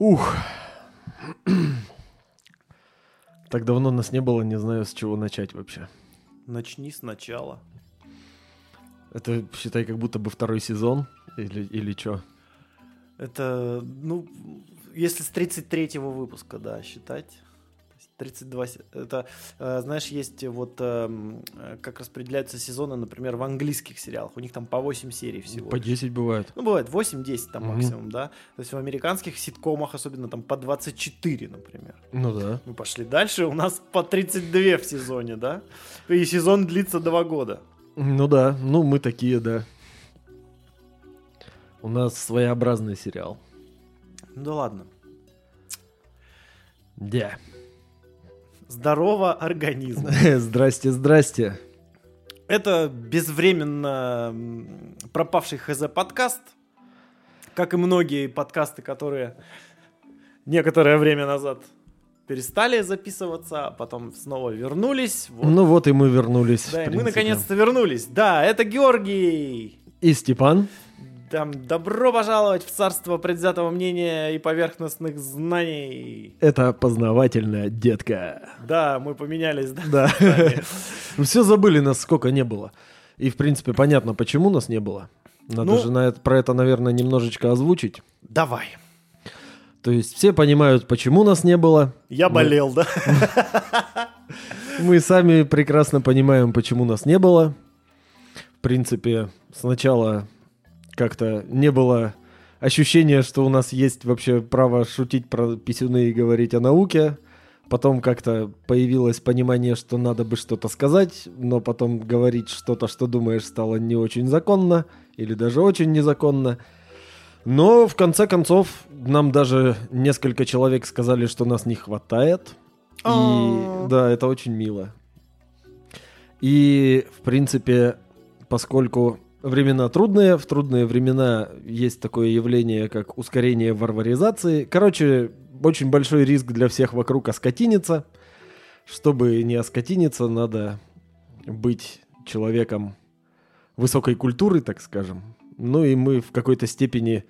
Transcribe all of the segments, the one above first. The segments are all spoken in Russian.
Ух. Так давно нас не было, не знаю, с чего начать вообще. Начни сначала. Это, считай, как будто бы второй сезон или, или что? Это, ну, если с 33-го выпуска, да, считать. То есть 32... се- Это, э, знаешь, есть вот эм, э, как распределяются сезоны, например, в английских сериалах. У них там по 8 серий всего. По 10 бывает. Ну, бывает 8-10 там Мгм. максимум, да. То есть в американских ситкомах особенно там по 24, например. Ну да. Мы пошли дальше, у нас по 32 в сезоне, да? И сезон длится 2 года. Ну да, ну мы такие, да. У нас своеобразный сериал. Ну да ладно. Да. Здорово, организм. Здрасте, здрасте. Это безвременно пропавший ХЗ подкаст, как и многие подкасты, которые некоторое время назад перестали записываться, а потом снова вернулись. Вот. Ну вот и мы вернулись. да, и мы наконец-то вернулись. Да, это Георгий. И Степан. Там, добро пожаловать в царство предвзятого мнения и поверхностных знаний. Это познавательная детка. Да, мы поменялись, да. Да. местами. Все забыли, нас сколько не было. И, в принципе, понятно, почему нас не было. Надо Ну- же на это- про это, наверное, немножечко озвучить. Давай. То есть все понимают, почему нас не было. Я Мы- болел, да? Мы сами прекрасно понимаем, почему нас не было. В принципе, сначала как-то не было ощущения, что у нас есть вообще право шутить про писюны и говорить о науке. Потом как-то появилось понимание, что надо бы что-то сказать, но потом говорить что-то, что думаешь, стало не очень законно или даже очень незаконно. Но в конце концов нам даже несколько человек сказали, что нас не хватает. И А. да, это очень мило. И, в принципе, поскольку времена трудные, в трудные времена есть такое явление, как ускорение варваризации. Короче, очень большой риск для всех вокруг оскотиниться. Чтобы не оскотиниться, надо быть человеком высокой культуры, так скажем. Ну и мы в какой-то степени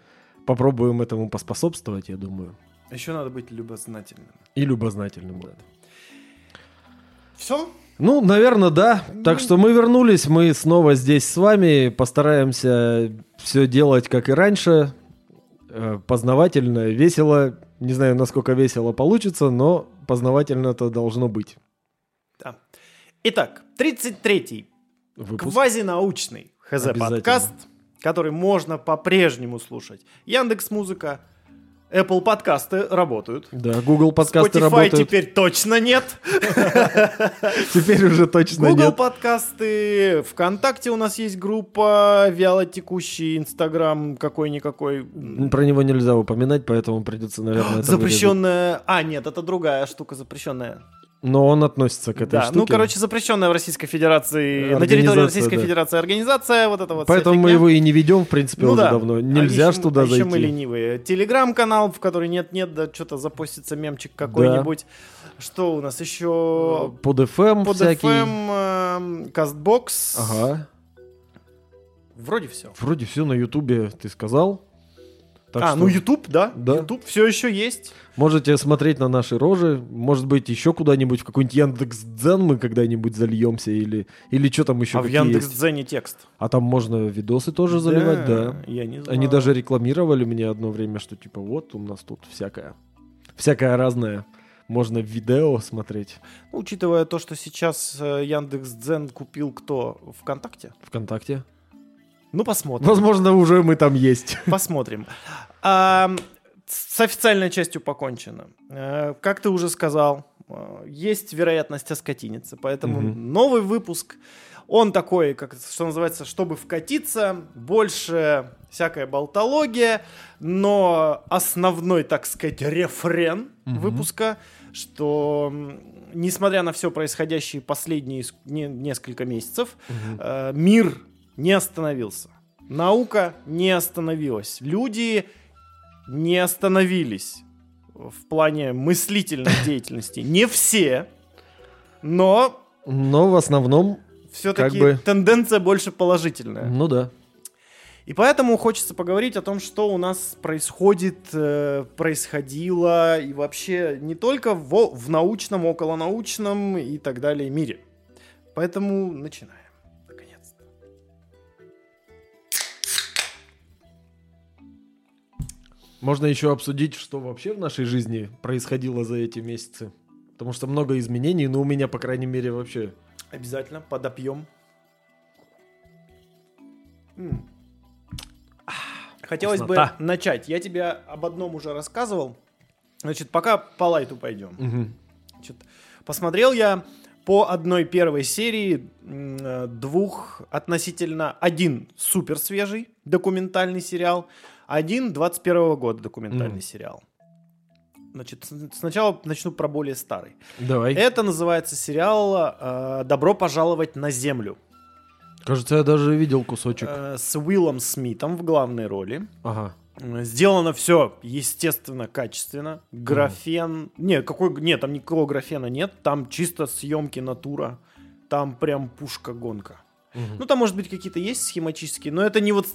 попробуем этому поспособствовать, я думаю. Еще надо быть любознательным. И любознательным. да. Все? Ну, наверное, да. Так что мы вернулись, мы снова здесь с вами, постараемся все делать как и раньше, Э, познавательно, весело. Не знаю, насколько весело получится, но познавательно это должно быть. Да. Итак, 33-й Выпуск. квазинаучный. ХЗ-подкаст, который можно по-прежнему слушать. Яндекс Музыка, Apple подкасты работают. Да, Google подкасты Spotify работают. теперь точно нет. Теперь уже точно Google нет. подкасты, ВКонтакте у нас есть группа, вяло текущий Инстаграм какой-никакой. Про него нельзя упоминать, поэтому придется, наверное. Запрещенная... А, нет, это другая штука запрещенная. Но он относится к этой Да, штуке. ну, короче, запрещенная в Российской Федерации, на территории Российской да. Федерации организация, вот это вот Поэтому мы его и не ведем, в принципе, Ну уже да. давно. А Нельзя еще- ж туда а еще зайти. мы ленивые. Телеграм-канал, в который нет-нет, да что-то запостится мемчик какой-нибудь. Что у нас еще? Под FM Под всякий. FM, эм, Кастбокс. Ага. Вроде все. Вроде все на Ютубе ты сказал. Так а, что ну YouTube, да? Да. YouTube все еще есть. Можете смотреть на наши рожи. Может быть, еще куда-нибудь в какой-нибудь Яндекс.Дзен мы когда-нибудь зальемся или, или что там еще а в. Яндекс.Дзене текст. А там можно видосы тоже заливать, да. Я не знал. Они даже рекламировали мне одно время, что типа вот у нас тут всякое. Всякое разное. Можно видео смотреть. Ну, Учитывая то, что сейчас э, Яндекс.Дзен купил кто? ВКонтакте? ВКонтакте. Ну, посмотрим. Возможно, уже мы там есть. Посмотрим. А, с официальной частью покончено. Э, Как ты уже сказал, э, есть вероятность оскотиниться, поэтому Мгм. новый выпуск, он такой, как что называется, чтобы вкатиться, больше всякая болтология, но основной, так сказать, рефрен Мгм. выпуска, что несмотря на все происходящее последние несколько месяцев, э, мир не остановился. Наука не остановилась. Люди не остановились в плане мыслительной деятельности. Не все, но Но в основном, все-таки Как бы- тенденция больше положительная. ну да. И поэтому хочется поговорить о том, что у нас происходит, э, происходило и вообще не только в, в научном, околонаучном и так далее мире. Поэтому начинаем. Можно еще обсудить, что вообще в нашей жизни происходило за эти месяцы. Потому что много изменений, но у меня, по крайней мере, вообще... Обязательно подопьем. М. Хотелось Вкуснота. бы начать. Я тебе об одном уже рассказывал. Значит, пока по лайту пойдем. Мгм. Значит, посмотрел я по одной первой серии э, двух относительно один супер свежий документальный сериал, один 21 года документальный Мгм. сериал. Значит, сначала начну про более старый. Давай. Это называется сериал э, «Добро пожаловать на Землю» Кажется, я даже видел кусочек. э, с Уиллом Смитом в главной роли. Ага. Сделано все, естественно, качественно. Графен... Нет, какой... Нет, там никакого графена нет. Там чисто съемки натура. Там прям пушка-гонка. Ну, там, может быть, какие-то есть схематические, но это не вот...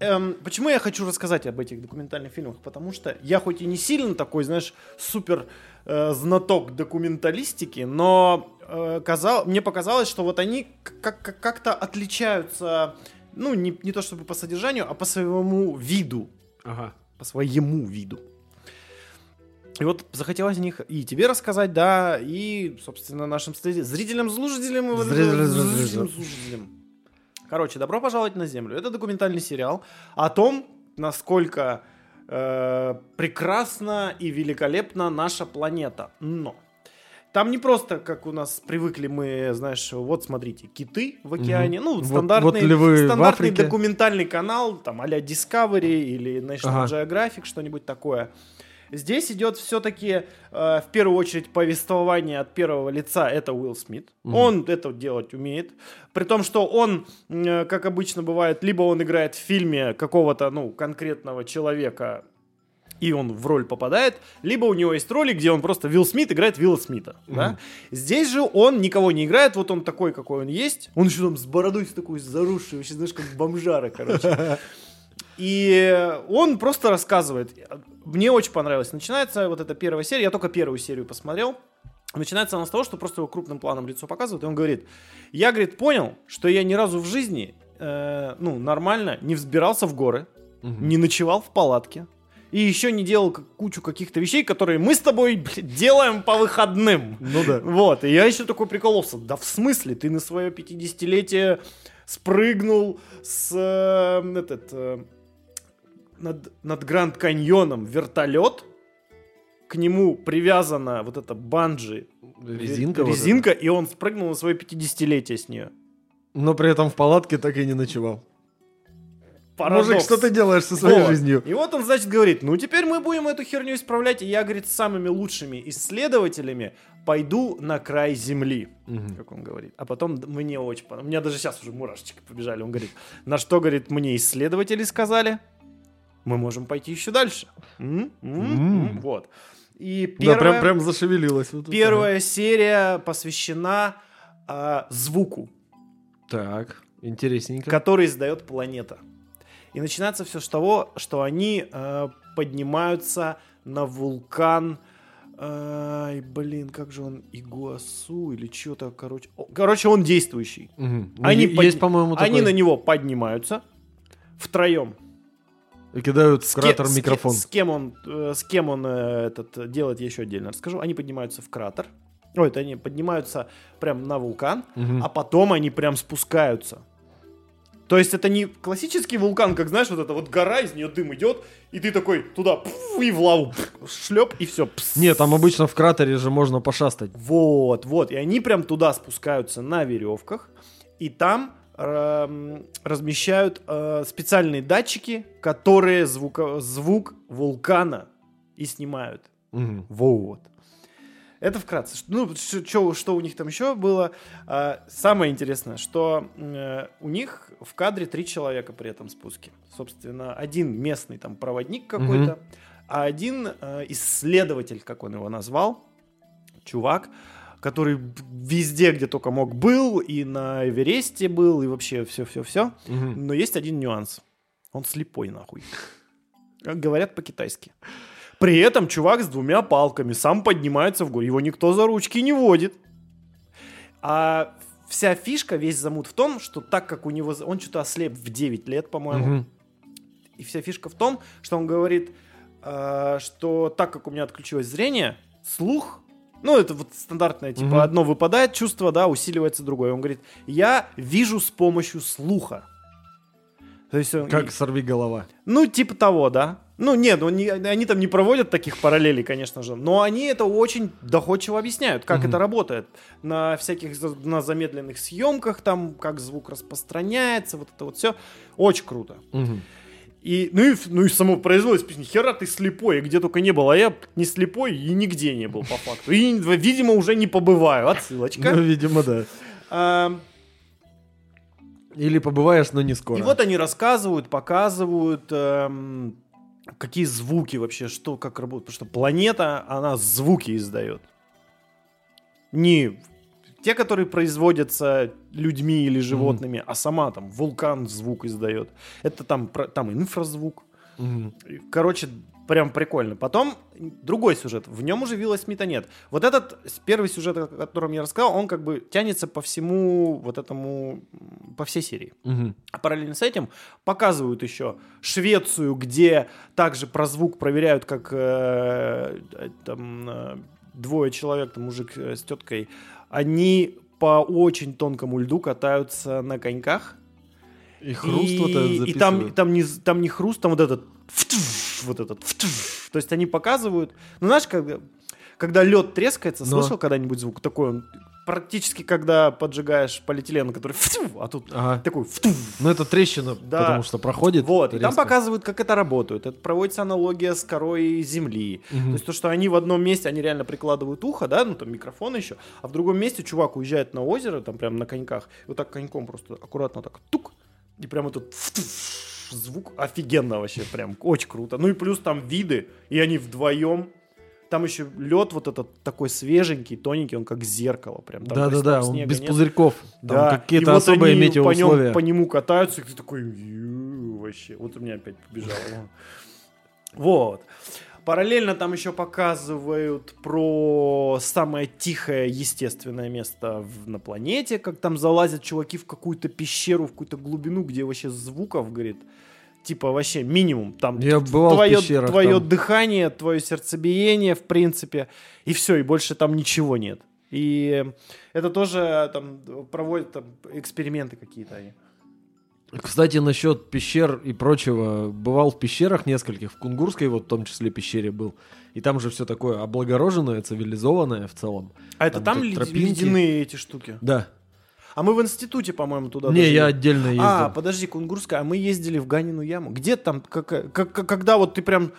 эм, почему я хочу рассказать об этих документальных фильмах? Потому что я хоть и не сильно такой, знаешь, супер э, знаток документалистики, но э, казал, мне показалось, что вот они как- как- как-то отличаются, ну, не, не то чтобы по содержанию, а по своему виду Ага. по своему виду. И вот захотелось о них и тебе рассказать, да, и, собственно, нашим зрителям, вот- Зрителям, слушателям. Короче, добро пожаловать на Землю. Это документальный сериал о том, насколько э, прекрасна и великолепна наша планета. Но там не просто, как у нас привыкли мы, знаешь, вот смотрите, киты в океане, ну, Вот- стандартный, вот львы в стандартный документальный канал, там, а-ля Discovery или National Ага. Geographic, что-нибудь такое. Здесь идет все-таки, в первую очередь, повествование от первого лица. Это Уилл Смит. Он это делать умеет. При том, что он, э, как обычно бывает, либо он играет в фильме какого-то, ну, конкретного человека, и он в роль попадает, либо у него есть роли, где он просто Вилл Смит играет Вилла Смита. да. Здесь же он никого не играет, вот он такой, какой он есть. Он еще там с бородой с такой заросший, вообще, знаешь, как бомжара, короче. И он просто рассказывает. Мне очень понравилось. Начинается вот эта первая серия. Я только первую серию посмотрел. Начинается она с того, что просто его крупным планом лицо показывают, и он говорит, я, говорит, понял, что я ни разу в жизни, э, ну, нормально не взбирался в горы, не ночевал в палатке, и еще не делал кучу каких-то вещей, которые мы с тобой блядь, делаем по выходным. Ну да. Вот, и я еще такой прикололся. Да в смысле? Ты на свое 50-летие спрыгнул с э, этот, э, над, над Гранд Каньоном вертолет, к нему привязана вот эта банджи, Резинка. вот резинка, и он спрыгнул на свое 50-летие с нее. Но при этом в палатке так и не ночевал. Парадокс. Мужик, что ты делаешь со своей Вот. жизнью? И вот он, значит, говорит, ну теперь мы будем эту херню исправлять, и я, говорит, с самыми лучшими исследователями пойду на край земли, Мгм. как он говорит. А потом мне очень понравилось, у меня даже сейчас уже мурашечки побежали, он говорит, на что, говорит, мне исследователи сказали, мы можем пойти еще дальше. М? М? М. М? Вот. И Да, первая, прям, прям зашевелилась. вот первая серия посвящена а, звуку. Так, интересненько. который издает планета. И начинается все с того, что они э, поднимаются на вулкан. Ай, блин, как же он Игуасу или что-то, короче. Короче, он действующий. Ну, Они есть, по-моему, Они такой. на него поднимаются втроем. И кидают в С кратер с ке- микрофон. С кем он, э, с кем он э, этот делает, я еще отдельно расскажу. Они поднимаются в кратер. Ой, это они поднимаются прям на вулкан, Мгм. а потом они прям спускаются. То есть это не классический вулкан, как знаешь, вот эта вот гора, из нее дым идет, и ты такой туда и в лаву шлеп, и все. Нет, там обычно в кратере же можно пошастать. Вот, вот. И они прям туда спускаются на веревках, и там размещают э, специальные датчики, которые звука- звук вулкана и снимают. Мгм. Вот. Это вкратце. Ну, чё- что у них там еще было? А, самое интересное, что э, у них в кадре три человека при этом спуске. Собственно, один местный там проводник какой-то, а один э, исследователь, как он его назвал, чувак, который везде, где только мог, был, и на Эвересте был, и вообще все-все-все. Мгм. Но есть один нюанс. Он слепой, нахуй. Как говорят по-китайски. При этом чувак с двумя палками сам поднимается в гору. Его никто за ручки не водит. А вся фишка, весь замут в том, что так как у него... Он что-то ослеп в 9 лет, по-моему. Мгм. И вся фишка в том, что он говорит, э, что так как у меня отключилось зрение, слух, ну это вот стандартное, типа Мгм. одно выпадает чувство, да, усиливается другое. Он говорит, я вижу с помощью слуха. То есть он, Как сорви голова. ну типа того, да. Ну нет, ну, не- они там не проводят таких параллелей, конечно же, но они это очень доходчиво объясняют, как Мгм. это работает на всяких на замедленных съемках, там как звук распространяется, вот это вот все, очень круто. Мгм. И, ну, и, ну и само производство, ни хера ты слепой, и где только не был, а я не слепой и нигде не был по факту. И, видимо, уже не побываю, отсылочка. Ну, видимо, да. А, Или побываешь, но не скоро. И вот они рассказывают, показывают, эм, какие звуки вообще, что, как работает. Потому что планета, она звуки издает. Не те, которые производятся людьми или животными, а сама там вулкан звук издает. Это там, там инфразвук. И, Короче, прям прикольно. Потом другой сюжет. В нем уже Вилла Смита нет. Вот этот первый сюжет, о котором я рассказал, он как бы тянется по всему вот этому, по всей серии. Мгм. А параллельно с этим показывают еще Швецию, где также про звук проверяют, как э, э, там э, двое человек, там мужик э, с теткой, они по очень тонкому льду катаются на коньках. И хруст и, вот этот и там, там, не, там не хруст, там вот этот вот этот. То есть они показывают, ну знаешь, когда, когда лед трескается, Но. слышал когда-нибудь звук такой? Он практически когда поджигаешь полиэтилен, который втю, а тут Ага. такой вту. Ну, это трещина, Да. потому что проходит. Вот, и там резко. показывают, как это работает. Это проводится аналогия с корой земли. Мгм. То есть то, что они в одном месте, они реально прикладывают ухо, да, ну там микрофон еще, а в другом месте чувак уезжает на озеро, там прям на коньках, и вот так коньком просто аккуратно так тук, и прям этот звук офигенно вообще, прям очень круто. Ну и плюс там виды, и они вдвоем. Там еще лед вот этот такой свеженький, тоненький, он как зеркало прям. Да-да-да, он без нет. пузырьков. Там Да, какие-то и вот особые они метеоусловия. По, нем, по нему катаются, и ты такой, «Ю, вообще. Вот у меня опять побежало. Вот. Параллельно там еще показывают про самое тихое естественное место в- на планете, как там залазят чуваки в какую-то пещеру, в какую-то глубину, где вообще звуков, говорит, типа вообще минимум. Там Я бывал в твое, пещерах, твое там. дыхание, твое сердцебиение, в принципе, и все, и больше там ничего нет. И это тоже там проводят там, эксперименты какие-то они. Кстати, насчет пещер и прочего. Бывал в пещерах нескольких, в Кунгурской вот в том числе пещере был. И там же все такое облагороженное, цивилизованное в целом. А это Там там ледяные эти штуки? Да. А мы в институте, по-моему, туда Не, даже я отдельно ездил. А, подожди, Кунгурская, а мы ездили в Ганину яму. Где там, как, как- когда вот ты прям...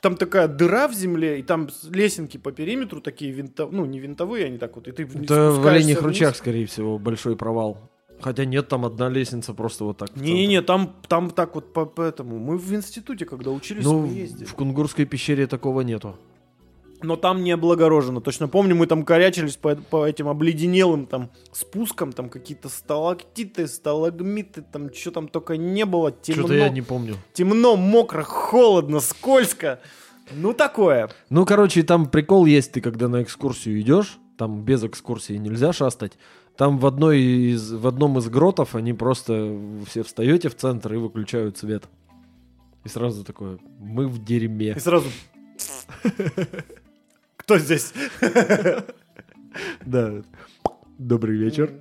Там такая дыра в земле, и там лесенки по периметру такие винтовые, ну, не винтовые, они так вот, и ты Это в Оленьих вниз. ручьях, скорее всего, большой провал. Хотя нет, там одна лестница просто вот так. Не-не-не, там, там так вот по, по этому. Мы в институте, когда учились, Ну, мы ездили. в Кунгурской пещере такого нету. Но там не облагорожено. Точно помню, мы там корячились по, по этим обледенелым там спускам, там какие-то сталактиты, сталагмиты, там что там только не было. Темно, Что-то я не помню. темно, мокро, холодно, скользко. Ну, такое. Ну, короче, там прикол есть, ты когда на экскурсию идешь, там без экскурсии нельзя шастать. Там в, одной из, в одном из гротов они просто все встаете в центр и выключают свет. И сразу такое, мы в дерьме. И сразу... Кто здесь? Да. Добрый вечер.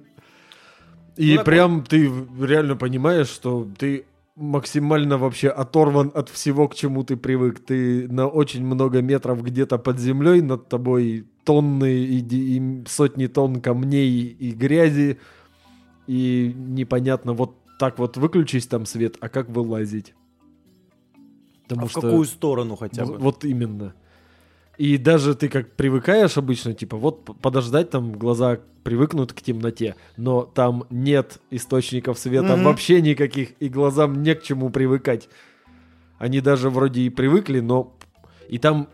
И Ну, такой. прям ты реально понимаешь, что ты максимально вообще оторван от всего, к чему ты привык. Ты на очень много метров где-то под землей, над тобой тонны и, и сотни тонн камней и грязи. И непонятно, вот так вот выключись там свет, а как вылазить? Потому А в какую сторону хотя бы? Вот именно. И даже ты как привыкаешь обычно, типа, вот подождать, там глаза привыкнут к темноте, но там нет источников света Мгм. вообще никаких, и глазам не к чему привыкать. Они даже вроде и привыкли, но... И там,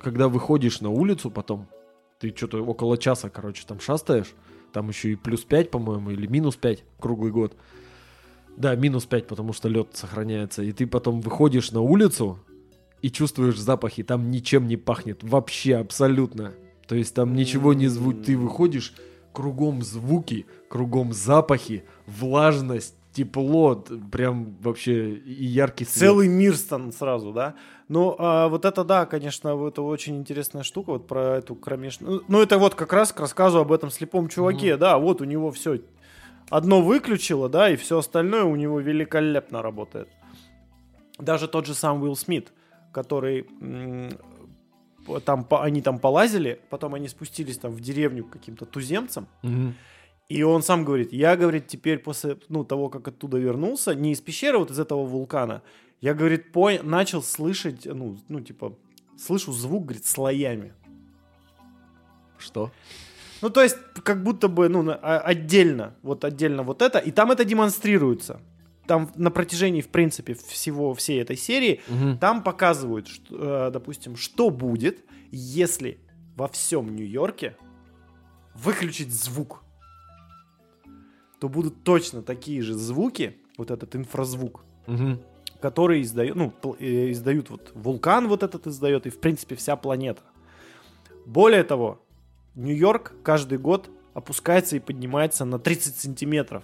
когда выходишь на улицу потом, ты что-то около часа, короче, там шастаешь, там еще и плюс 5, по-моему, или минус 5 круглый год. Да, минус 5, потому что лед сохраняется. И ты потом выходишь на улицу и чувствуешь запахи. Там ничем не пахнет. Вообще, абсолютно. То есть там ничего не звук. Ты выходишь, кругом звуки, кругом запахи, влажность, тепло, прям вообще и яркий свет. Целый мир стан сразу, да? Ну, а, вот это да, конечно, это очень интересная штука, вот про эту кромешную... Ну, это вот как раз к рассказу об этом слепом чуваке, да, вот у него все одно выключило, да, и все остальное у него великолепно работает. Даже тот же сам Уилл Смит, который... там, они там полазили, потом они спустились там в деревню к каким-то туземцам, Мгм. и он сам говорит, я, говорит, теперь после ну, того, как оттуда вернулся, не из пещеры, вот из этого вулкана, я, говорит, пон- начал слышать, ну, ну, типа, слышу звук, говорит, слоями. Что? Ну, то есть, как будто бы, ну, а- отдельно, вот отдельно вот это, и там это демонстрируется. Там на протяжении, в принципе, всего, всей этой серии, Мгм. там показывают, что, э, допустим, что будет, если во всем Нью-Йорке выключить звук. То будут точно такие же звуки, вот этот инфразвук, Мгм. который издает, ну, э, издают вот вулкан вот этот издает, и в принципе вся планета. Более того, Нью-Йорк каждый год опускается и поднимается на 30 сантиметров.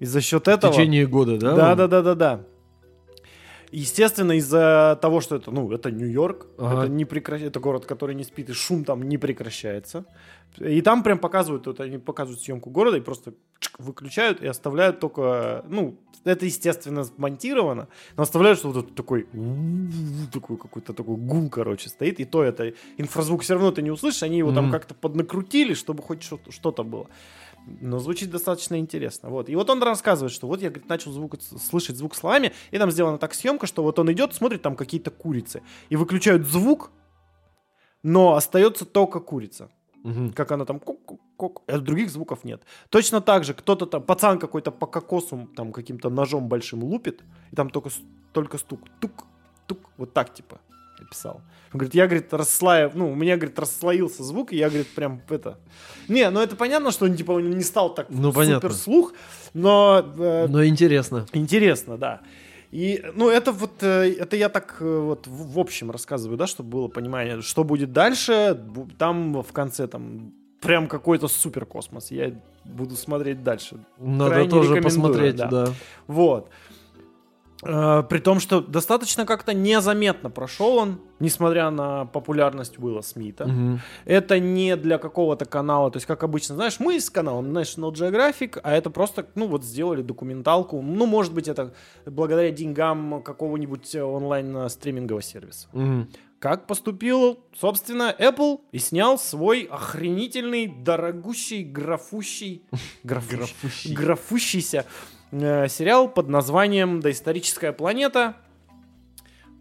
И за счет В этого... течение года, да? Да, да, да, да, да. Естественно, из-за того, что это, ну, это Нью-Йорк, Ага. это, не прекра- это город, который не спит, и шум там не прекращается. И там прям показывают, вот они показывают съемку города и просто чик, выключают и оставляют только, ну, это, естественно, смонтировано, но оставляют, что вот такой, такой какой-то такой гул, короче, стоит, и то это инфразвук все равно ты не услышишь, они его там Мгм. как-то поднакрутили, чтобы хоть что-то было. Но звучит достаточно интересно. Вот. И вот он рассказывает, что вот я говорит, начал звук, слышать звук словами, и там сделана так съемка, что вот он идет, смотрит там какие-то курицы, и выключают звук, но остается только курица. Мгм. Как она там кук-кук-кук, а других звуков нет. Точно так же кто-то там, пацан какой-то по кокосу там каким-то ножом большим лупит, и там только, только стук, тук, тук, вот так типа написал. Он говорит, я, говорит, расслаив, ну, у меня, говорит, расслоился звук, и я, говорит, прям это... Не, ну это понятно, что он, типа, он не стал так Ну, супер слух, но э, Но интересно. Интересно, да. И, ну, это вот, э, это я так э, вот в общем рассказываю, да, чтобы было понимание, что будет дальше. Там в конце там прям какой-то супер космос. Я буду смотреть дальше. Надо Крайне тоже посмотреть, да. да. Вот. Э, При том, что достаточно как-то незаметно прошел он, несмотря на популярность Уилла Смита. Мгм. Это не для какого-то канала, то есть, как обычно, знаешь, мы с каналом National Geographic, а это просто, ну, вот сделали документалку. Ну, может быть, это благодаря деньгам какого-нибудь онлайн-стримингового сервиса. Мгм. Как поступил, собственно, Apple и снял свой охренительный, дорогущий, графущий, графущий, Графущий. графущийся сериал под названием «Доисторическая планета»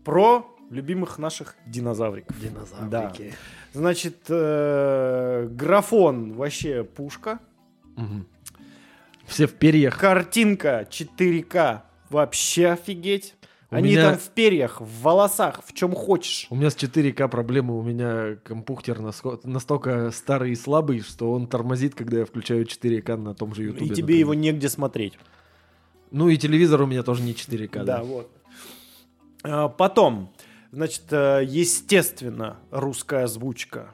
про любимых наших динозавриков. Динозаврики. Значит, э, графон вообще пушка. Мгм. Все в перьях. Картинка 4К вообще офигеть. У Они меня- там в перьях, в волосах, в чем хочешь. У меня с 4К проблемы, у меня компьютер настолько старый и слабый, что он тормозит, когда я включаю 4К на том же YouTube. и тебе его негде смотреть. Ну и телевизор у меня тоже не 4К. Да, вот. А, Потом, значит, э, естественно, русская озвучка.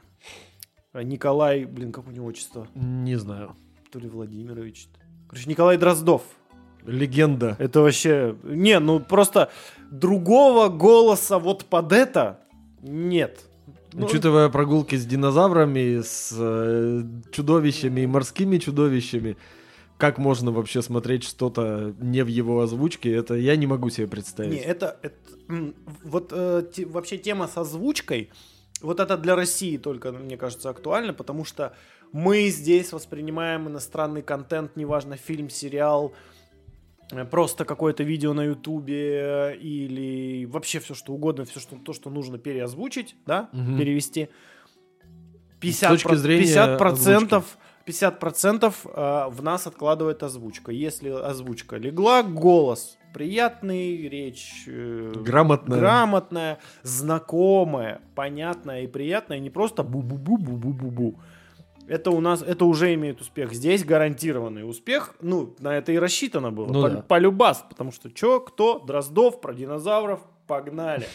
Николай, блин, как у него отчество? Не знаю. То ли Владимирович. Короче, Николай Дроздов. Легенда. Это вообще... Не, ну просто другого голоса вот под это нет. Ну, Учитывая прогулки с динозаврами, с э, чудовищами и морскими чудовищами, как можно вообще смотреть что-то не в его озвучке, это я не могу себе представить. Не, это, это, вот э, те- вообще тема с озвучкой, вот это для России только, мне кажется, актуально, потому что мы здесь воспринимаем иностранный контент, неважно, фильм, сериал, э, просто какое-то видео на ютубе э, или вообще все что угодно, все что, то, что нужно переозвучить, да, Мгм. перевести. 50, точки зрения 50 процентов 50% э, в нас откладывает озвучка. Если озвучка легла, голос приятный, речь э, Грамотная. грамотная, знакомая, понятная и приятная, не просто бу-бу-бу-бу-бу-бу-бу. Это у нас, это уже имеет успех. Здесь гарантированный успех. Ну, на это и рассчитано было. Ну по, да. полюбас. Потому что чё, кто, Дроздов, про динозавров, погнали.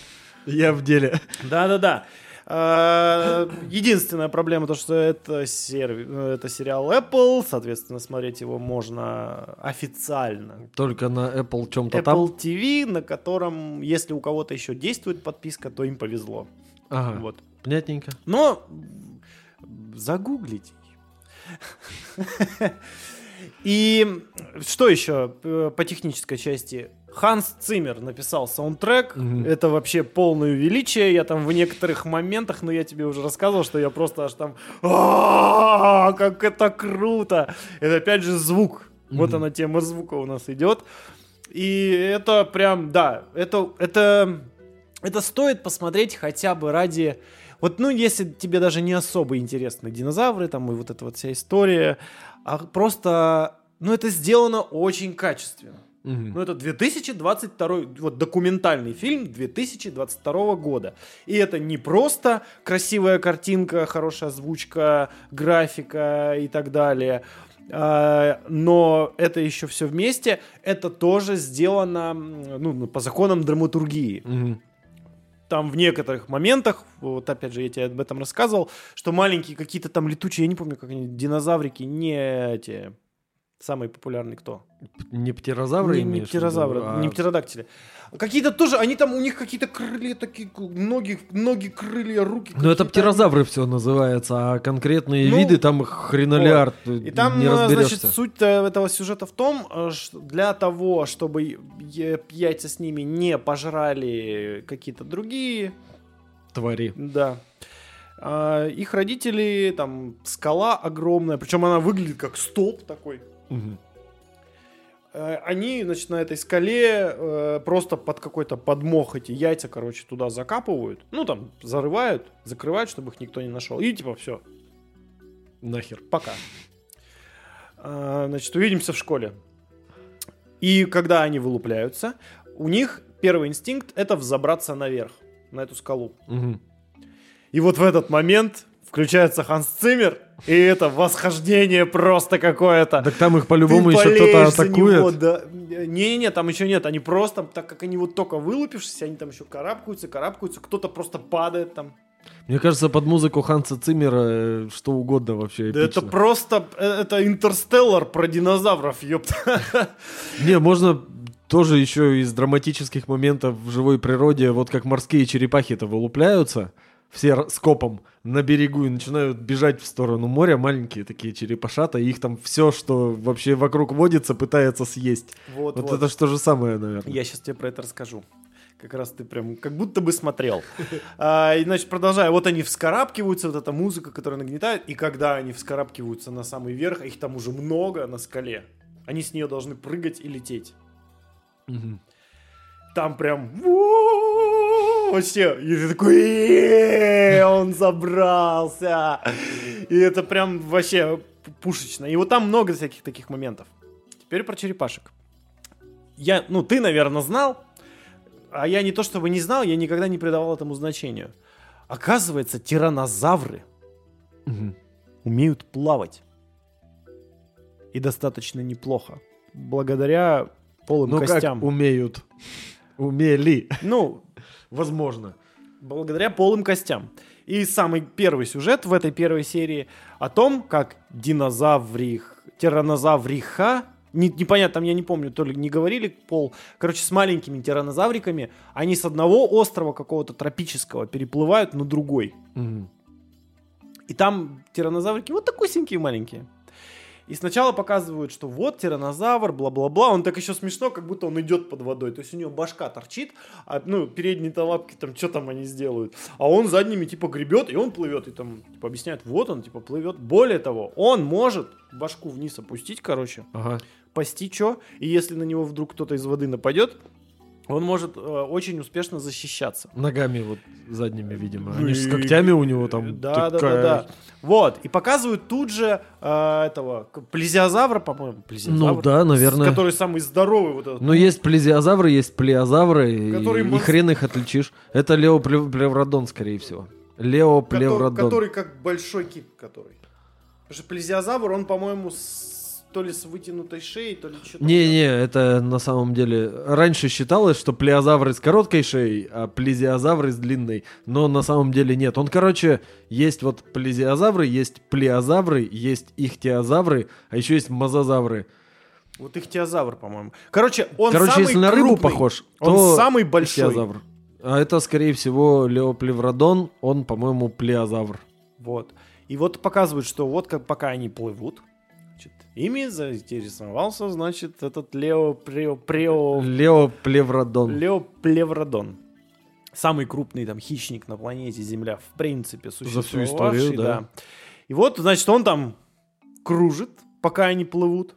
Я в деле. Да-да-да. А, Единственная проблема то, что это, серви- э, это сериал Apple, соответственно, смотреть его можно официально. Только на Apple чем-то Apple там. TV, на котором, если у кого-то еще действует подписка, то им повезло. Ага, Вот. понятненько. Но загуглите. И что еще э, по технической части? Ханс Циммер написал саундтрек. Мгм. Это вообще полное величие. Я там в некоторых моментах, но я тебе уже рассказывал, что я просто аж там... «А, Как это круто! Это опять же звук. Вот Мгм. она тема звука у нас идет. И это прям, да, это, это, это стоит посмотреть хотя бы ради... Вот, ну, если тебе даже не особо интересны динозавры, там, и вот эта вот вся история, а просто, ну, это сделано очень качественно. Мгм. Ну, это 2022, вот документальный фильм 2022 года. И это не просто красивая картинка, хорошая озвучка, графика и так далее. А, но это еще все вместе. Это тоже сделано м, ну, по законам драматургии Мгм. там в некоторых моментах, вот опять же, я тебе об этом рассказывал, что маленькие какие-то там летучие, я не помню, как они, динозаврики, не эти, самые популярные кто? Не птерозавры не, не птерозавры, а не птеродактили. Какие-то тоже, они там, у них какие-то крылья такие, ноги, ноги, крылья, руки. Ну, это птерозавры все называется, а конкретные Ну, виды там хренолиард. И там, не э, значит, суть э, этого сюжета в том, э, что для того, чтобы яйца с ними не пожрали какие-то другие Твари. Да. А, их родители, там, скала огромная, причем она выглядит как столб такой. Э, Они, значит, на этой скале э, просто под какой-то подмох эти яйца, короче, туда закапывают. Ну, там, зарывают, закрывают, чтобы их никто не нашел. И типа, все, Нахер. пока. А, Значит, увидимся в школе. И когда они вылупляются, у них первый инстинкт это взобраться наверх, на эту скалу. Мгм. И вот в этот момент включается Ханс Циммер, и это восхождение просто какое-то. Так там их по-любому еще кто-то за него, атакует. да. Не-не-не, там еще нет. Они просто, так как они вот только вылупившись, они там еще карабкаются, карабкаются, кто-то просто падает там. Мне кажется, под музыку Ханса Циммера э, что угодно вообще Да это эпично. просто, э, это интерстеллар про динозавров, ёпта. Не, можно тоже еще из драматических моментов в живой природе, вот как морские черепахи-то вылупляются, все скопом на берегу и начинают бежать в сторону моря, маленькие такие черепашата, и их там все, что вообще вокруг водится, пытается съесть. Вот, Вот, вот. это что же самое, наверное. Я сейчас тебе про это расскажу. Как раз ты прям как будто бы смотрел. А, и, значит, продолжая. Вот они вскарабкиваются, вот эта музыка, которая нагнетает. И когда они вскарабкиваются на самый верх, их там уже много на скале, они с нее должны прыгать и лететь. Мгм. Там прям! Вообще. И ты такой он забрался. И это прям вообще пушечно. И вот там много всяких таких моментов. Теперь про черепашек. Я, ну, ты, наверное, знал, а я не то чтобы не знал, я никогда не придавал этому значению. Оказывается, тиранозавры Мгм. умеют плавать. И достаточно неплохо. Благодаря полым Ну костям. как умеют? Умели. Ну, Возможно. благодаря полым костям. И самый первый сюжет в этой первой серии о том, как динозаврих, тиранозавриха, не- непонятно, там я не помню, то ли не говорили пол, короче, с маленькими тиранозавриками, они с одного острова какого-то тропического переплывают на другой. Мгм. И там тиранозаврики вот такусенькие маленькие. И сначала показывают, что вот тиранозавр, бла-бла-бла. Он так еще смешно, как будто он идет под водой. То есть у него башка торчит, а ну, передние-то лапки там, что там они сделают. А он задними типа гребет, и он плывет. И там типа, объясняют, вот он типа плывет. Более того, он может башку вниз опустить, короче, Ага. пасти что, и если на него вдруг кто-то из воды нападет, он может э, очень успешно защищаться. Ногами вот задними, видимо. Ну Они же с и- когтями у него там. Да, да, да, такая- да. Вот. И показывают тут же э, этого плезиозавра, по-моему, плезиозавр. Ну да, наверное. Который самый здоровый вот этот. Ну, есть плезиозавры, есть плеозавры, и- Который и, монс- хрен их отличишь. Это леоплевродон, скорее всего. который, Леоплевродон. который как большой кит, который. Потому что плезиозавр, он, по-моему, с... то ли с вытянутой шеей, то ли что-то. Не-не, это на самом деле... Раньше считалось, что плеозавры с короткой шеей, а плезиозавры с длинной. Но на самом деле нет. Он, короче, есть вот плезиозавры, есть плеозавры, есть ихтиозавры, а еще есть мозазавры. Вот ихтиозавр, по-моему. Короче, он Короче, самый если на рыбу крупный. похож, Он то самый большой. ихтиозавр. А это, скорее всего, леоплевродон, он, по-моему, плеозавр. Вот. И вот показывают, что вот как пока они плывут, ими заинтересовался, значит, этот Лео Прео, Прео, Леоплевродон. Леоплевродон. Самый крупный там хищник на планете Земля, в принципе, всю существовавший. историю, да. И вот, значит, он там кружит, пока они плывут,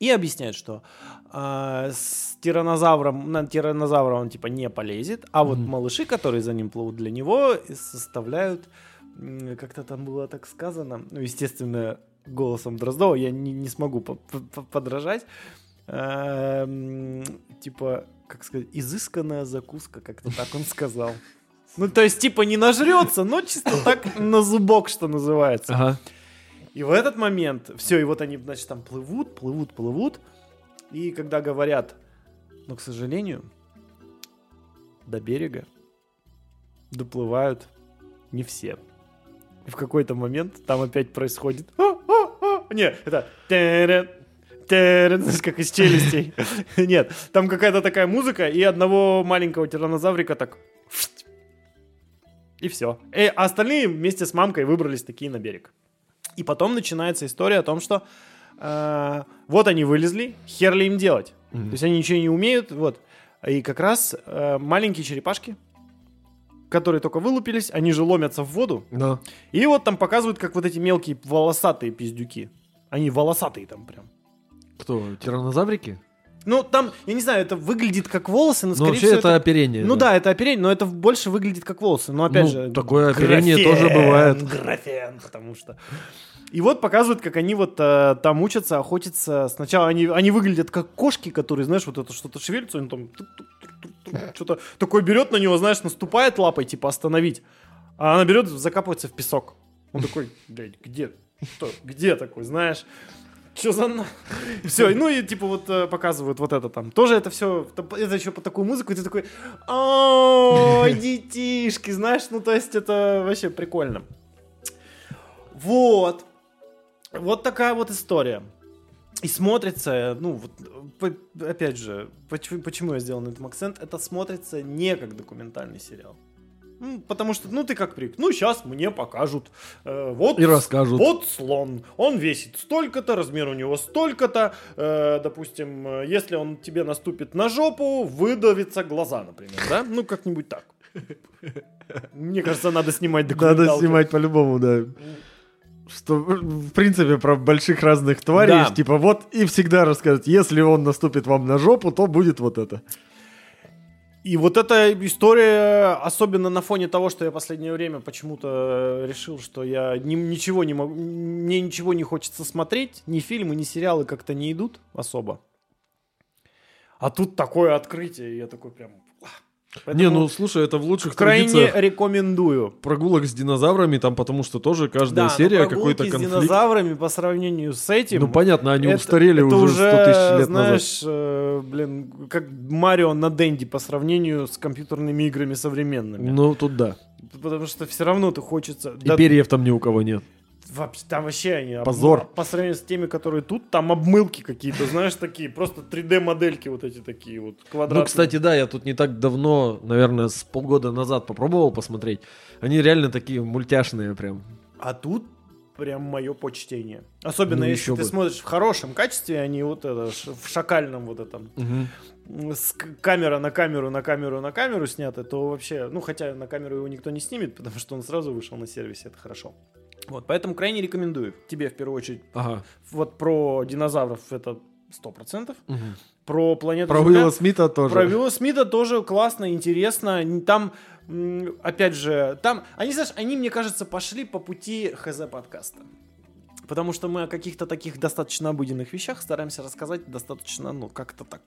и объясняет, что а, с тиранозавром, на тиранозавра он типа не полезет, а вот Мгм. малыши, которые за ним плывут, для него составляют, как-то там было так сказано, ну, естественно, голосом Дроздова я не, не смогу по- по- подражать, А, м, типа, как сказать, изысканная закуска, как-то так он сказал. Ну, то есть, типа, не нажрется, но чисто так на зубок, что называется. Ага. И в этот момент, все, и вот они, значит, там плывут, плывут, плывут. И когда говорят, но, к сожалению, до берега доплывают не все. И в какой-то момент там опять происходит... «А-а-а». Не, это... Как из челюстей. Нет, там какая-то такая музыка, и одного маленького тиранозаврика так... И все. А остальные вместе с мамкой выбрались такие на берег. И потом начинается история о том, что э, вот они вылезли, хер ли им делать. Мгм. То есть они ничего не умеют, вот. И как раз э, маленькие черепашки, которые только вылупились, они же ломятся в воду. Да. И вот там показывают, как вот эти мелкие волосатые пиздюки. Они волосатые там прям. Кто? Тиранозаврики? Ну, там, я не знаю, это выглядит как волосы, но, Ну, скорее вообще всего, это оперение. Ну да, это оперение, но это больше выглядит как волосы. Но опять Ну, же... такое оперение графен, тоже бывает. Графен, потому что... И вот показывают, как они вот э, там учатся охотиться. Сначала они, они выглядят как кошки, которые, знаешь, вот это что-то шевелится, он там что-то такое берет на него, знаешь, наступает лапой, типа остановить. А она берет, закапывается в песок. Он такой, блядь, где? Что? Где такой, знаешь? Что за... Все, ну и типа вот э, показывают вот это там. Тоже это все, это еще под такую музыку, и ты такой, ой, детишки, знаешь, ну то есть это вообще прикольно. Вот. Вот такая вот история. И смотрится, ну, вот, по- опять же, почему, почему я сделал на этом акцент, это смотрится не как документальный сериал. Ну, потому что, ну, ты как привык, ну, сейчас мне покажут, э, вот, И расскажут. вот слон, он весит столько-то, размер у него столько-то, э, допустим, э, если он тебе наступит на жопу, выдавятся глаза, например, да? Ну, как-нибудь так. Мне кажется, надо снимать документалки. Надо снимать по-любому, да. Что, в принципе, про больших разных тварей, Да. типа вот и всегда рассказывают, если он наступит вам на жопу, то будет вот это. И вот эта история, особенно на фоне того, что я последнее время почему-то э, решил, что я ни- ничего не могу, мне ничего не хочется смотреть, ни фильмы, ни сериалы как-то не идут особо. А тут такое открытие, и я такой прям... Не, Поэтому ну слушай, это в лучших крайне традициях рекомендую. прогулок с динозаврами, там потому что тоже каждая но серия какой-то с конфликт. динозаврами по сравнению с этим... Ну понятно, они это- устарели это уже 100 тысяч лет назад. знаешь, э, блин, как Марио на Денди по сравнению с компьютерными играми современными. Ну тут да. Потому что все равно ты хочется... И перьев там ни у кого нет. Вообще, там вообще они... об- Позор. По сравнению с теми, которые тут, там обмылки какие-то, знаешь, такие. Просто 3D-модельки вот эти такие вот, квадратные. Ну, кстати, да, я тут не так давно, наверное, с полгода назад попробовал посмотреть. Они реально такие мультяшные прям. А тут прям мое почтение. Особенно Ну, если ты бы. смотришь в хорошем качестве, а не вот это, в шакальном вот этом. С к- камера на камеру, на камеру, на камеру снято, то вообще, ну, хотя на камеру его никто не снимет, потому что он сразу вышел на сервисе, это хорошо. Вот, поэтому крайне рекомендую. Тебе, в первую очередь, Ага. вот про динозавров это 100%. Про планету Про Земля- Уилла Смита тоже. Про Уилла Смита тоже классно, интересно. Там, опять же, там, они, знаешь, они, мне кажется, пошли по пути ХЗ подкаста. Потому что мы о каких-то таких достаточно обыденных вещах стараемся рассказать достаточно, ну, как-то так,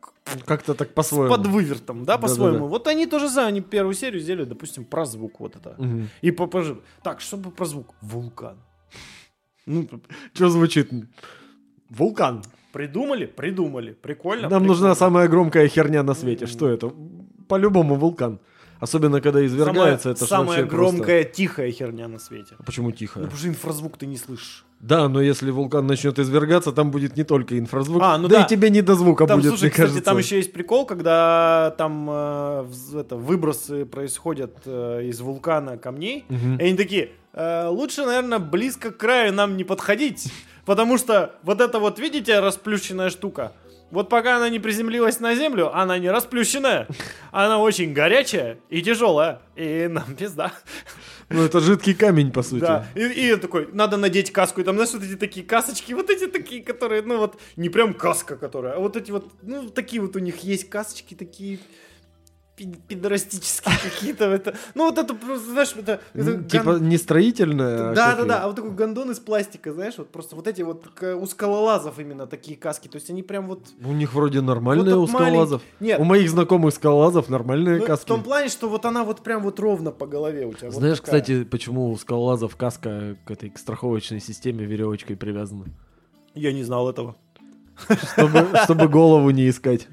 Как-то так по-своему. подвывертом, да, Да-да-да. по-своему. Вот они тоже за, они первую серию сделали, допустим, про звук вот это. Мгм. И по, по- так, что про звук? Вулкан. Ну, Что звучит? Вулкан. придумали? Придумали. Прикольно. Нам прикольно. нужна самая громкая херня на свете. Что это? По-любому вулкан. Особенно, когда извергается, самая, это самая просто- громкая тихая херня на свете. А Почему тихо? Ну, потому что инфразвук ты не слышишь. Да, но если вулкан начнет извергаться, там будет не только инфразвук, А, ну да, да. и тебе не до звука Там, будет, слушай, мне кстати, кажется. там еще есть прикол, когда там э, это, выбросы происходят э, из вулкана камней, Мгм. и они такие, «Э, лучше, наверное, близко к краю нам не подходить, потому что вот это вот, видите, расплющенная штука, вот пока она не приземлилась на землю, она не расплющенная, она очень горячая и тяжелая, и нам пизда. Ну, это жидкий камень, по сути. Да, и, и такой, надо надеть каску, и там, знаешь, вот эти такие касочки, вот эти такие, которые, ну вот, не прям каска, которая, а вот эти вот, ну, такие вот у них есть касочки, такие пидорастические какие-то, это, ну, вот это просто, знаешь, это, это Типа ган- не строительная, а да, да, какие? да, а вот такой гондон из пластика, знаешь, вот просто вот эти вот у скалолазов именно такие каски, то есть они прям вот... У них вроде нормальные вот у скалолазов. Нет, У моих знакомых скалолазов нормальные ну, в каски. том плане, что вот она вот прям вот ровно по голове у тебя. вот Знаешь, такая. кстати, почему у скалолазов каска к этой к страховочной системе веревочкой привязана? Я не знал этого. Чтобы, чтобы голову не искать.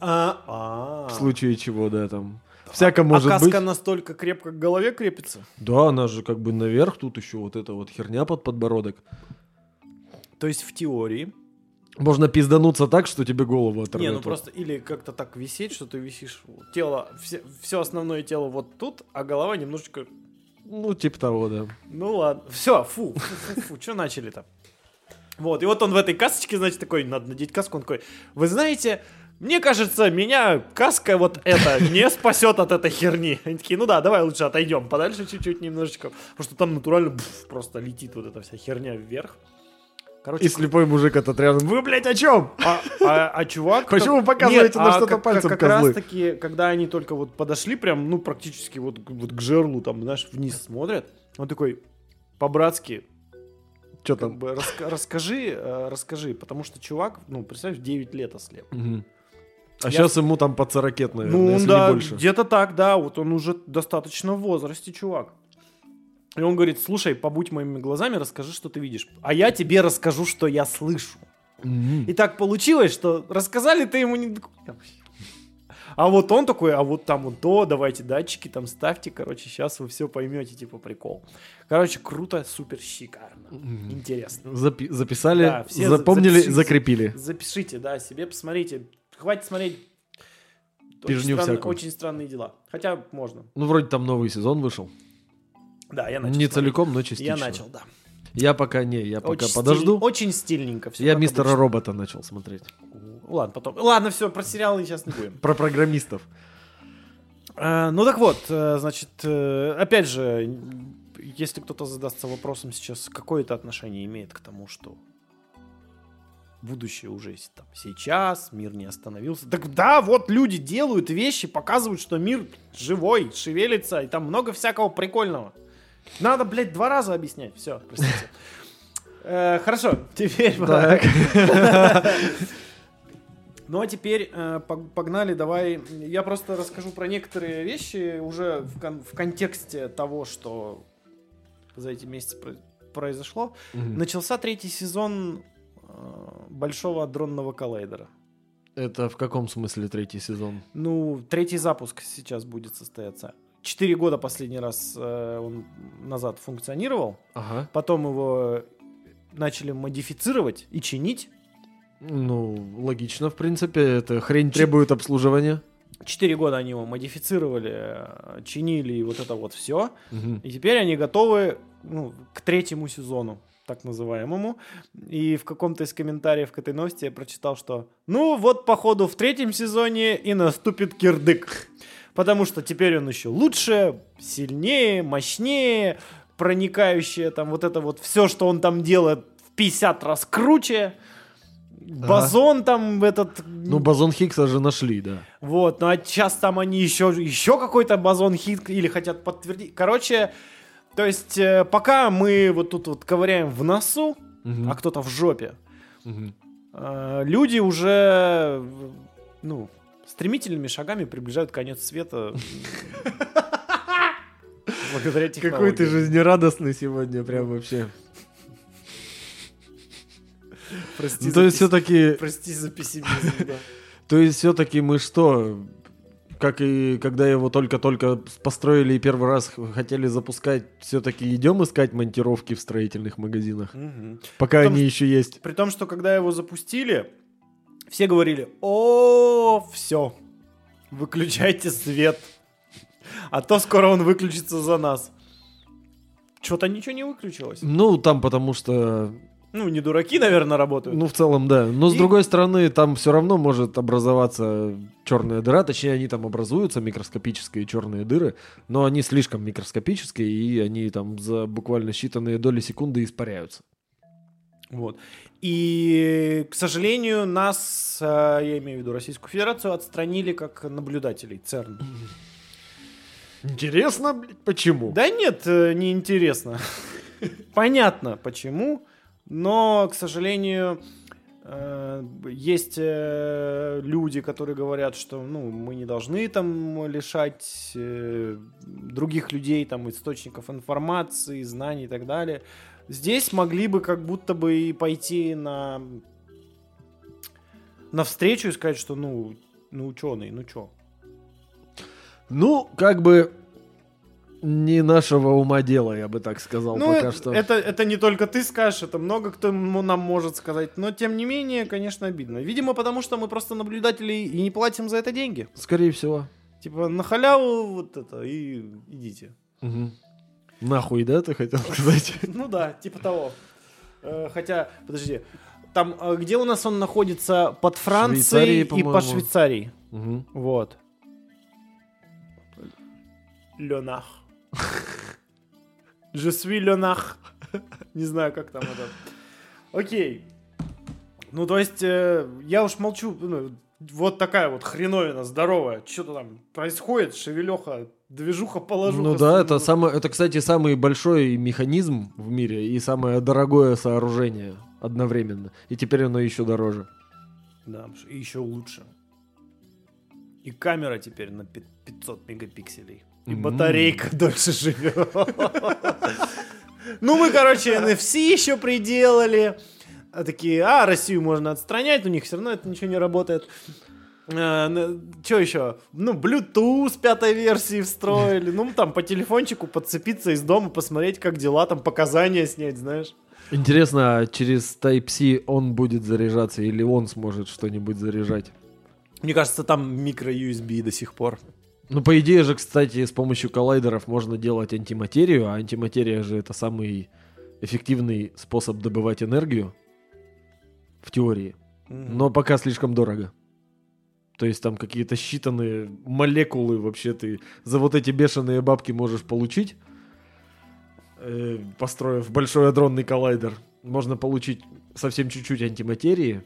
А, а. В случае чего, да, там. Всяко может а каска быть. настолько крепко к голове крепится? Да, она же как бы наверх, тут еще вот эта вот херня под подбородок. То есть в теории. Можно пиздануться так, что тебе голову Не, оторвет. ну просто или как-то так висеть, что ты висишь. Тело, все, основное тело вот тут, а голова немножечко. Ну, типа того, да. Ну ладно. Все, фу, фу, фу, фу, что начали-то? Вот, и вот он в этой касочке, значит, такой, надо надеть каску, он такой, вы знаете, мне кажется, меня каска вот эта не спасет от этой херни. Они такие, ну да, давай лучше отойдем подальше чуть-чуть немножечко, потому что там натурально бф, просто летит вот эта вся херня вверх. Короче, И слепой мужик этот рядом. Вы, блядь, о чем? а, а- а чувак... Почему вы показываете Нет, на а что-то как- пальцем, как, козлы? раз таки, когда они только вот подошли, прям, ну, практически вот, вот к жерлу, там, знаешь, вниз смотрят, он такой, по-братски, Что как там? бы, раска- расскажи, э, расскажи, потому что чувак, ну, представь, 9 лет ослеп. Мгм. А Я- сейчас ему там под 40, наверное, ну, если да, не больше. где-то так, да, вот он уже достаточно в возрасте, чувак. И он говорит, слушай, побудь моими глазами, расскажи, что ты видишь. А я тебе расскажу, что я слышу. Мгм. И так получилось, что рассказали ты ему не... А вот он такой, а вот там вот то, давайте датчики там ставьте, короче, сейчас вы все поймете, типа прикол. Короче, круто, супер, шикарно, интересно. Запи- записали, Да, все за- запомнили, запишите. закрепили. Запишите, да, себе посмотрите. Хватит смотреть. Пижню очень, всякую. очень странные дела. Хотя можно. Ну, вроде там новый сезон вышел. Да, я начал. Не смотреть. целиком, но частично. Я начал, да. Я пока не, я пока Очень подожду. стиль- очень стильненько все. я мистера робота начал смотреть. Ладно, потом. Ладно, все, про сериалы сейчас не будем. Про программистов. Э, Ну так вот, э, значит, э, опять же, если кто-то задастся вопросом сейчас, какое это отношение имеет к тому, что будущее уже там сейчас, мир не остановился. Так да, вот люди делают вещи, показывают, что мир живой, шевелится, и там много всякого прикольного. Надо, блядь, два раза объяснять. Все, простите. Э, Хорошо, теперь... Ну а теперь э, пог- погнали, давай. Я просто расскажу про некоторые вещи уже в, кон- в контексте того, что за эти месяцы про- произошло. Мгм. Начался третий сезон Большого дронного коллайдера. Это в каком смысле третий сезон? Ну, третий запуск сейчас будет состояться. Четыре года последний раз э, он назад функционировал. Ага. Потом его начали модифицировать и чинить. Ну, логично, в принципе. Это хрень требует обслуживания. Четыре года они его модифицировали, э, чинили и вот это вот все. Мгм. И теперь они готовы ну, к третьему сезону, так называемому. И в каком-то из комментариев к этой новости я прочитал, что ну вот походу в третьем сезоне и наступит кирдык. Потому что теперь он еще лучше, сильнее, мощнее, проникающее там вот это вот все, что он там делает в 50 раз круче. Бозон там этот... Ну, бозон Хиггса же нашли, да. Вот, ну а сейчас там они еще, еще какой-то бозон хит или хотят подтвердить. Короче, то есть э, пока мы вот тут вот ковыряем в носу, Мгм. а кто-то в жопе, э, люди уже, ну, стремительными шагами приближают конец света. Благодаря технологии. Какой ты жизнерадостный сегодня, прям вообще. Прости Ну, за то есть все-таки, Прости за пессимизм, да. то есть все-таки мы что, как и когда его только-только построили и первый раз хотели запускать, все-таки идем искать монтировки в строительных магазинах, Мгм. пока Потому они еще есть. При том, что когда его запустили, все говорили, о, все, выключайте свет, а то скоро он выключится за нас. Что-то ничего не выключилось. Ну, там потому что, Ну, не дураки, наверное, работают. ну, в целом, да. Но с И- другой стороны, там все равно может образоваться черная дыра, точнее, они там образуются, микроскопические черные дыры, но они слишком микроскопические, и они там за буквально считанные доли секунды испаряются. Вот. И, к сожалению, нас, э, я имею в виду Российскую Федерацию, отстранили как наблюдателей ЦЕРН. Интересно, блядь, почему? Да нет, э, неинтересно. Понятно, почему, но, к сожалению, э, есть э, люди, которые говорят, что ну, мы не должны там лишать э, других людей там источников информации, знаний и так далее. Здесь могли бы как будто бы и пойти на навстречу и сказать, что ну, ну ученые, ну чё, Ну, как бы не нашего ума дело, я бы так сказал, Ну, пока это, что. это, это не только ты скажешь, это много кто нам может сказать. Но, тем не менее, конечно, обидно. Видимо, потому что мы просто наблюдатели и не платим за это деньги. Скорее всего. Типа, на халяву вот это, и идите. Мгм. Нахуй, да, ты хотел сказать? Ну да, типа того. Э, Хотя, подожди, там, э, где у нас он находится? Под Францией Швейцарии, и. Швейцарией. Мгм. Вот. Ленах. Je suis. Не знаю, как там это. Окей. Ну, то есть, э, я уж молчу. ну, вот такая вот хреновина здоровая. Что-то там происходит, шевелеха, движуха, положуха. Ну да, это, самое, это, кстати, самый большой механизм в мире и самое дорогое сооружение одновременно. И теперь оно еще дороже. Да, и еще лучше. И камера теперь на пи- 500 мегапикселей. И батарейка дольше живет. Ну, мы, короче, NFC еще приделали. А такие, а, Россию можно отстранять, у них все равно это ничего не работает. Что еще? Ну, Bluetooth пятой версии встроили. Ну, там по телефончику подцепиться из дома, посмотреть, как дела, там показания снять, знаешь. Интересно, а через Type-C он будет заряжаться или он сможет что-нибудь заряжать? Мне кажется, там микро-USB до сих пор. Ну, по идее же, кстати, с помощью коллайдеров можно делать антиматерию, а антиматерия же это самый эффективный способ добывать энергию в теории. Но пока слишком дорого. То есть там какие-то считанные молекулы вообще ты за вот эти бешеные бабки можешь получить, э, построив большой адронный коллайдер. Можно получить совсем чуть-чуть антиматерии.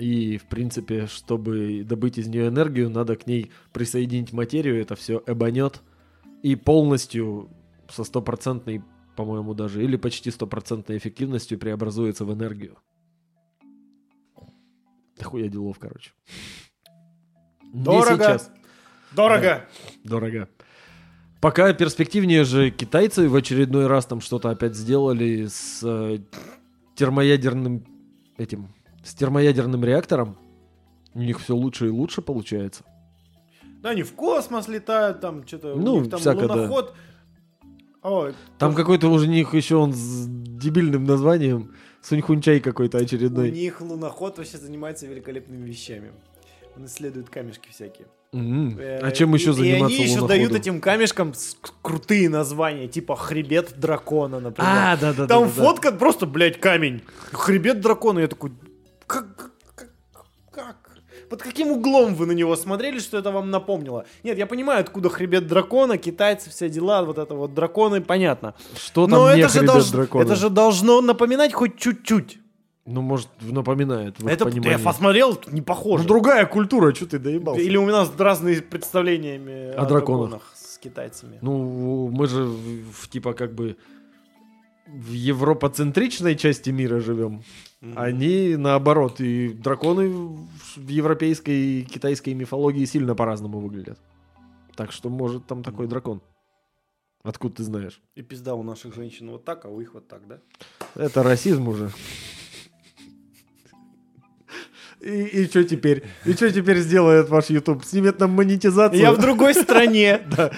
И, в принципе, чтобы добыть из нее энергию, надо к ней присоединить материю, это все эбанет. И полностью со стопроцентной, по-моему, даже, или почти стопроцентной эффективностью преобразуется в энергию. Дохуя делов, короче. Не Дорого. сейчас. Дорого. Дорого. Пока перспективнее же китайцы в очередной раз там что-то опять сделали с э, термоядерным этим, с термоядерным реактором. У них все лучше и лучше получается. Да, они в космос летают, там что-то Ну, у них там всяко, да. луноход. Ой, Там тоже какой-то уже у них еще он с дебильным названием. Суньхунчай какой-то у очередной. них луноход вообще занимается великолепными вещами. Он исследует камешки всякие. Э, А чем еще и- заниматься И они еще луноходу? дают этим камешкам крутые названия, типа хребет дракона, например. А, да, да, да. Там да, да. фотка просто, блядь, камень. Хребет дракона. Я такой, как, как, как? Под каким углом вы на него смотрели, что это вам напомнило? Нет, я понимаю, откуда хребет дракона, китайцы, все дела, вот это вот драконы, понятно. Что там Но не это же, хребет долж- дракона? это же должно напоминать хоть чуть-чуть. Ну, может, напоминает в их Это понимании. я посмотрел, не похоже. Ну, другая культура, что ты доебался? Или у нас разные представления О драконах. с китайцами. Ну, мы же в, в, типа как бы в европоцентричной части мира живем. Они наоборот. И драконы в в европейской и китайской мифологии сильно по-разному выглядят. Так что, может, там такой дракон. Откуда ты знаешь? И пизда у наших женщин вот так, а у их вот так, да? Это расизм уже. И, и что теперь? И что теперь сделает ваш YouTube? Снимет нам монетизацию? Я в другой стране. Да.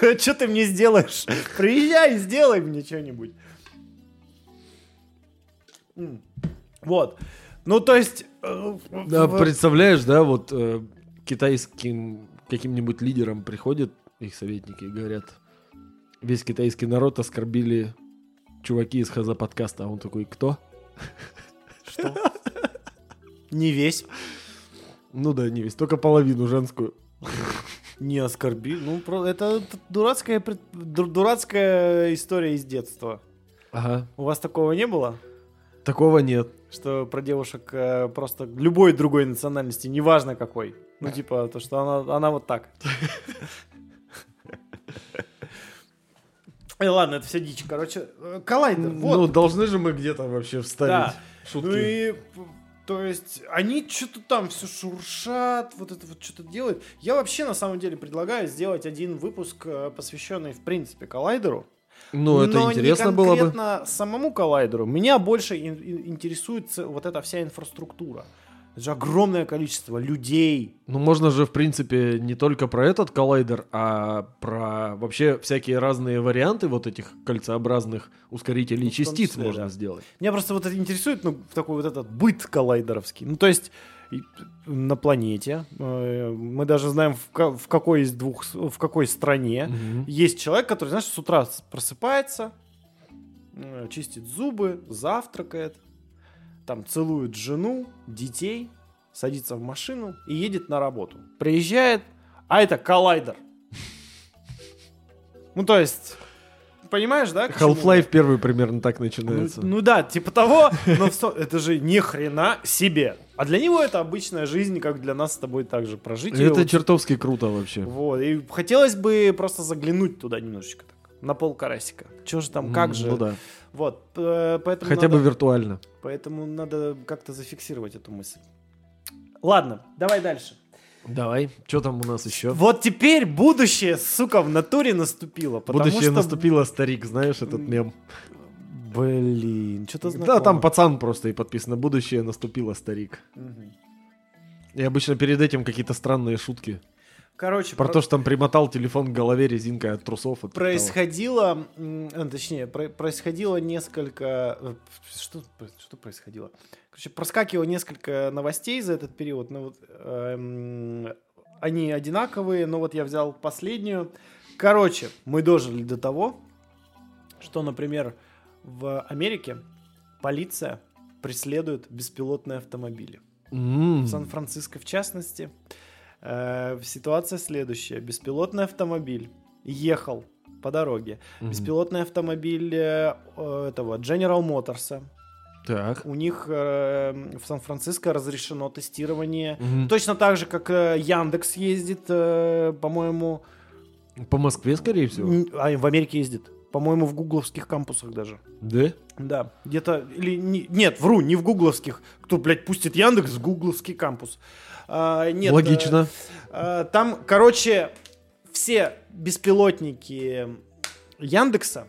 Что ты мне сделаешь? Приезжай, сделай мне что-нибудь. Вот. Ну, то есть... э, Да, представляешь, да, вот э, китайским каким-нибудь лидерам приходят их советники и говорят, весь китайский народ оскорбили чуваки из Хаза подкаста, а он такой, кто? Что? Не весь. Ну да, не весь, только половину женскую. Не оскорби. Ну, это дурацкая, дурацкая история из детства. Ага, У вас такого не было? такого нет. Что про девушек э, просто любой другой национальности, неважно какой. Ну, типа, то, что она, она вот так. Э, ладно, это все дичь. Короче, э, коллайдер. Вот. Ну, должны же мы где-то вообще вставить Да. шутки. Ну и, то есть, они что-то там все шуршат, вот это вот что-то делают. Я вообще, на самом деле, предлагаю сделать один выпуск, э, посвященный, в принципе, коллайдеру. Ну, это но интересно не было бы. самому коллайдеру. Меня больше ин- ин- интересует вот эта вся инфраструктура. Это же огромное количество людей. Ну, можно же, в принципе, не только про этот коллайдер, а про вообще всякие разные варианты вот этих кольцеобразных ускорителей Ну, частиц числе, можно да. сделать. Меня просто вот это интересует, ну, такой вот этот быт коллайдеровский. Ну, то есть, на планете, э, мы даже знаем, в, ка- в какой из двух, в какой стране Мгм. есть человек, который, знаешь, с утра просыпается, э, чистит зубы, завтракает, там целует жену, детей, садится в машину и едет на работу. Приезжает, а это коллайдер. Ну, то есть, понимаешь, да? Half-Life первый примерно так Ну, начинается. ну да, типа того, но это же ни хрена себе. А для него это обычная жизнь, как для нас с тобой также прожить. это вот. чертовски круто вообще. Вот, и хотелось бы просто заглянуть туда немножечко так, на пол карасика. Че же там, как М, же? Ну да. Вот, поэтому Хотя бы надо, виртуально. поэтому надо как-то зафиксировать эту мысль. Ладно, давай дальше. Давай. Что там у нас еще? Вот теперь будущее, сука, в натуре наступило. Будущее что... наступило, старик, знаешь этот мем? Блин, что-то Да, знакомо. там пацан просто и подписано. Будущее наступило, старик. Мгм. И обычно перед этим какие-то странные шутки. Короче, Про про- то, что там примотал телефон к голове резинкой от трусов. от того. происходило, м, э, точнее, про- происходило несколько, э, что, что происходило? Короче, проскакивало несколько новостей за этот период, но вот эм, они одинаковые, но вот я взял последнюю. Короче, мы дожили до того, что, например, в Америке полиция преследует беспилотные автомобили. М. В Сан-Франциско, в частности, э, ситуация следующая. Беспилотный автомобиль ехал по дороге. Мгм. Беспилотный автомобиль э, этого General Motors. Так. У них э, в Сан-Франциско разрешено тестирование. Мгм. Точно так же, как э, Яндекс ездит, э, по-моему, По Москве, скорее всего. а в Америке ездит. По-моему, в гугловских кампусах даже. Да? Да, где-то, или, не- нет, вру, не в гугловских. Кто, блядь, пустит Яндекс в гугловский кампус? А, нет, Логично. э, там, короче, все беспилотники Яндекса,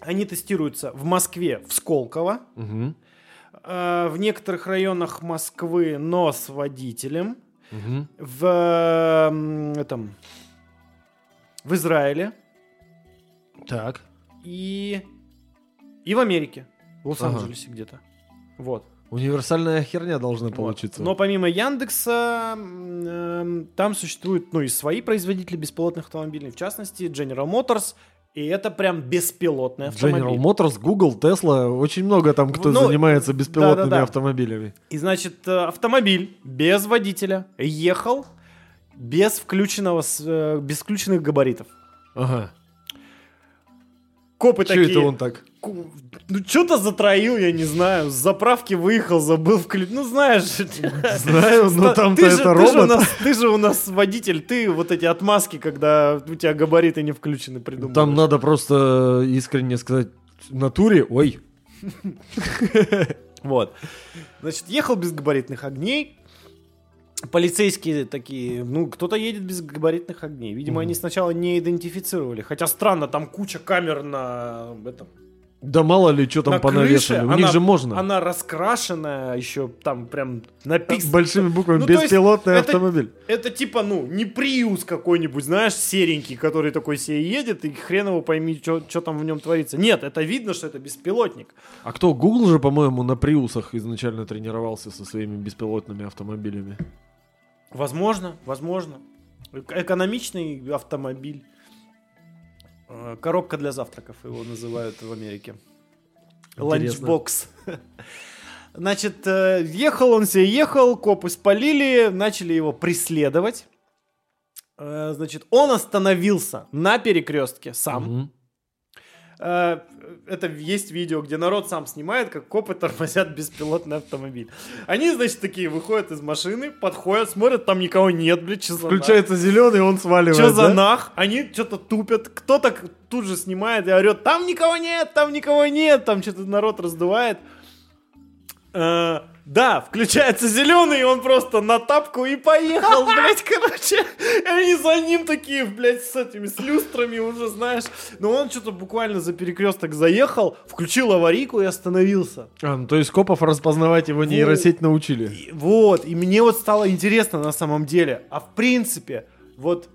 они тестируются в Москве, в Сколково, э, в некоторых районах Москвы, но с водителем, Мгм. в этом, в Израиле Так. и и в Америке, в Лос-Анджелесе где-то. Вот. Универсальная херня должна Вот. получиться. Но помимо Яндекса, эм, там существуют, ну, и свои производители беспилотных автомобилей, в частности, General Motors, и это прям беспилотный автомобиль. General Motors, Google, Tesla, очень много там кто Ну, занимается беспилотными да-да-да. автомобилями. И, значит, э, автомобиль без водителя ехал без включенного, э, без включенных габаритов. Ага. Копы Че такие... это он так? Ну, что-то затроил, я не знаю. С заправки выехал, забыл включить. Ну, знаешь... Знаю, но там-то же, это ты же у робот. нас, ты же у нас водитель, ты вот эти отмазки, когда у тебя габариты не включены, придумал. Там надо просто искренне сказать натуре, ой, Вот. Значит, ехал без габаритных огней. Полицейские такие, ну, кто-то едет без габаритных огней. Видимо, Мгм. они сначала не идентифицировали. Хотя странно, там куча камер на этом, Да мало ли, что там на понавешали. крыше, У них она- же можно. Она раскрашенная, еще там прям написано. Большими буквами Ну, то есть беспилотный это- автомобиль. Это типа, ну, не Приус какой-нибудь, знаешь, серенький, который такой себе едет, и хрен его пойми, что там в нем творится. Нет, это видно, что это беспилотник. А кто? Google же, по-моему, на приусах изначально тренировался со своими беспилотными автомобилями. Возможно, возможно. Эк- Экономичный автомобиль. Э, Коробка для завтраков его называют в Америке. Ланчбокс. Значит, э, ехал он себе, ехал, копы спалили, начали его преследовать. Э, Значит, он остановился на перекрестке сам. Мгм. Это есть видео, где народ сам снимает, как копы тормозят беспилотный автомобиль. Они, значит, такие выходят из машины, подходят, смотрят, там никого нет, блядь, что за нах? Включается зеленый, он сваливает. Что за да? нах? Они что-то тупят. Кто-то тут же снимает и орет, там никого нет, там никого нет, там что-то народ раздувает. Э, да, включается зеленый, и он просто на тапку и поехал, блядь, короче. И они за ним такие, блядь, с этими, с люстрами уже, знаешь. Но он что-то буквально за перекресток заехал, включил аварийку и остановился. А, ну, то есть копов распознавать его нейросеть научили. И вот, и мне вот стало интересно на самом деле, а в принципе, вот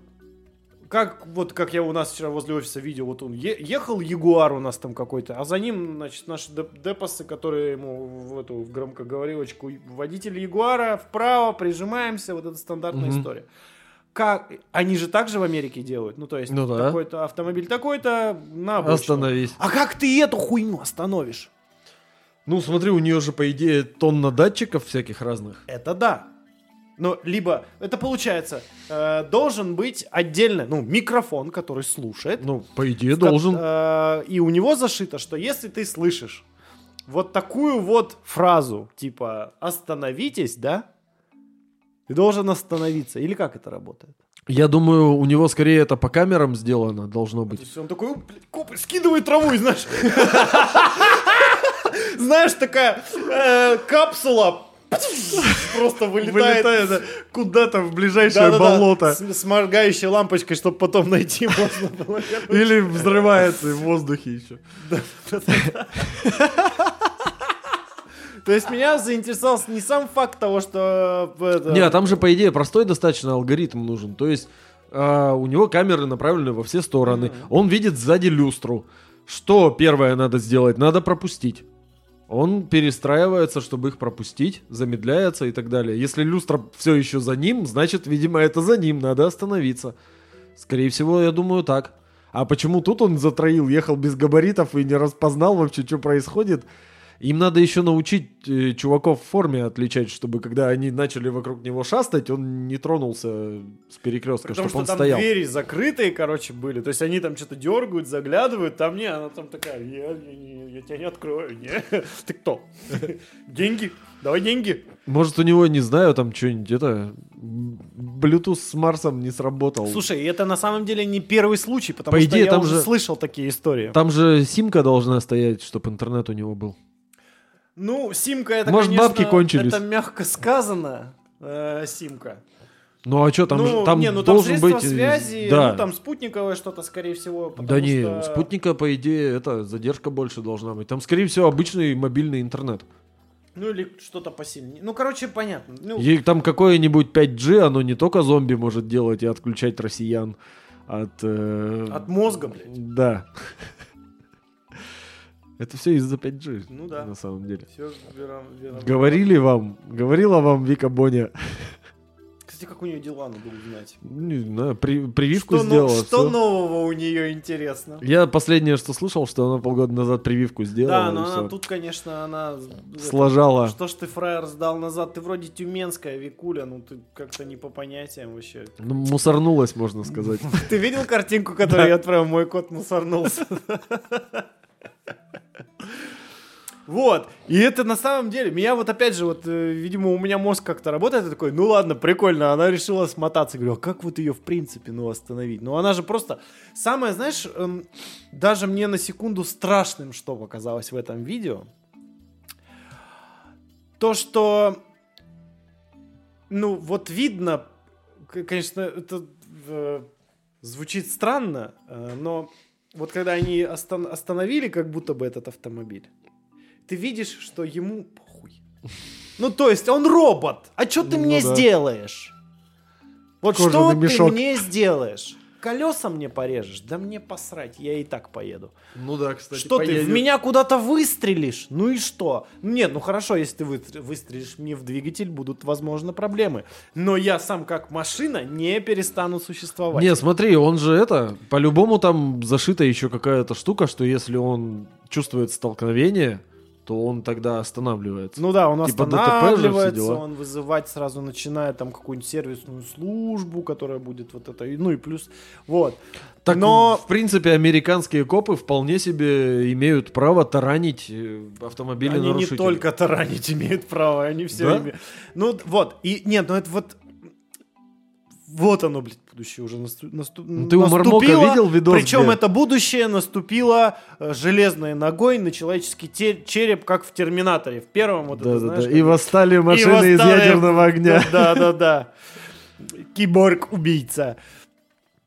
как вот как я у нас вчера возле офиса видел, вот он е- ехал Ягуар у нас там какой-то, а за ним, значит, наши деп- депосы, которые ему в эту в громкоговорилочку, водитель Ягуара вправо, прижимаемся, вот эта стандартная Мгм. история. Как они же так же в Америке делают, ну то есть Ну да. такой-то автомобиль такой-то на обочину. Остановись. А как ты эту хуйню остановишь? Ну, смотри, у нее же, по идее, тонна датчиков всяких разных. Это да. Но либо это получается э, должен быть отдельно, ну микрофон, который слушает. Ну, по идее, должен. э, и у него зашито, что если ты слышишь вот такую вот фразу типа остановитесь, да, ты должен остановиться. Или как это работает? Я думаю, у него скорее это по камерам сделано, должно быть. он такой, «О, блядь, копы, скидывай траву, и знаешь. Знаешь, такая э, капсула просто вылетает. Вылетает да, куда-то в ближайшее Да-да-да, болото. С, с моргающей лампочкой, чтобы потом найти можно было. Или взрывается в воздухе еще. То есть меня заинтересовал не сам факт того, что... э, это- Не, а там же, по идее, простой достаточно алгоритм нужен. То есть а, у него камеры направлены во все стороны. Он видит сзади люстру. Что первое надо сделать? Надо пропустить. Он перестраивается, чтобы их пропустить, замедляется и так далее. Если люстра все еще за ним, значит, видимо, это за ним, надо остановиться. Скорее всего, я думаю, так. А почему тут он затроил, ехал без габаритов и не распознал вообще, что происходит? Им надо еще научить э, чуваков в форме отличать, чтобы когда они начали вокруг него шастать, он не тронулся с перекрестка, Потому чтобы что он там стоял. двери закрытые, короче, были. То есть они там что-то дергают, заглядывают. Там не, она там такая, я, я, я тебя не открою. Не. Ты кто? Деньги? Давай деньги. Может, у него, не знаю, там что-нибудь, это... Bluetooth с Марсом не сработал. Слушай, это на самом деле не первый случай, потому По что идее, я там уже же- слышал такие истории. Там же симка должна стоять, чтобы интернет у него был. Ну, симка это, Может, конечно, бабки кончились. это мягко сказано, э, симка. Ну а что, там, ну, там не, ну там должен быть... э, связи, Да. ну там спутниковое что-то, скорее всего. Да не, что- спутника, по идее, это задержка больше должна быть. Там, скорее всего, обычный мобильный интернет. Ну или что-то посильнее. Ну, короче, понятно. Ну, И там какое-нибудь 5G, оно не только зомби может делать и отключать россиян от... э, от мозга, блядь. Да. Это все из-за 5G. Ну да. На самом деле. Все, Говорили вам, говорила вам Вика Боня. Кстати, как у нее дела, надо узнать. Не знаю, при- прививку Что, но- сделала. что всё. нового у нее интересно? Я последнее, что слышал, что она полгода назад прививку сделала. Да, но она тут, конечно, она... это, Сложала. Что ж ты, фраер, сдал назад? Ты вроде тюменская, Викуля, ну ты как-то не по понятиям вообще. Ну, мусорнулась, можно сказать. Ты видел картинку, которую я отправил? Мой кот мусорнулся. Вот. И это на самом деле, меня вот опять же, вот, э, видимо, у меня мозг как-то работает, я такой, ну ладно, прикольно, она решила смотаться. Говорю, а как вот ее в принципе, ну, остановить? Ну, она же просто... Самое, знаешь, эм, даже мне на секунду страшным, что показалось в этом видео, то, что, ну, вот видно, конечно, это э, звучит странно, э, но вот когда они остан- остановили как будто бы этот автомобиль, ты видишь, что ему похуй. Ну, то есть, он робот. А что ты Ну мне да. сделаешь? Вот Кожаный что мешок. ты мне сделаешь? Колеса мне порежешь? Да мне посрать, я и так поеду. Ну да, кстати, что ты, в меня куда-то выстрелишь? Ну и что? Нет, ну хорошо, если ты выстр- выстрелишь мне в двигатель, будут, возможно, проблемы. Но я сам как машина не перестану существовать. Не, смотри, он же это, по-любому там зашита еще какая-то штука, что если он чувствует столкновение, то он тогда останавливается. Ну да, он Типа же, останавливается, дела. он вызывать сразу начинает там какую-нибудь сервисную службу, которая будет вот это, ну и плюс, вот. так, но- в принципе, американские копы вполне себе имеют право таранить э, автомобили Они не только таранить имеют право, они все Да? имеют. Ну вот, и нет, ну это вот... Вот оно, блядь, будущее уже насту... насту- Ну, ты у Мармока наступило. видел видос, Причем где- это будущее наступило э, железной ногой на человеческий череп, как в Терминаторе. В первом вот это, Да-да-да. знаешь, И как- восстали машины И из восстали- ядерного огня. Да, да, да. Киборг-убийца.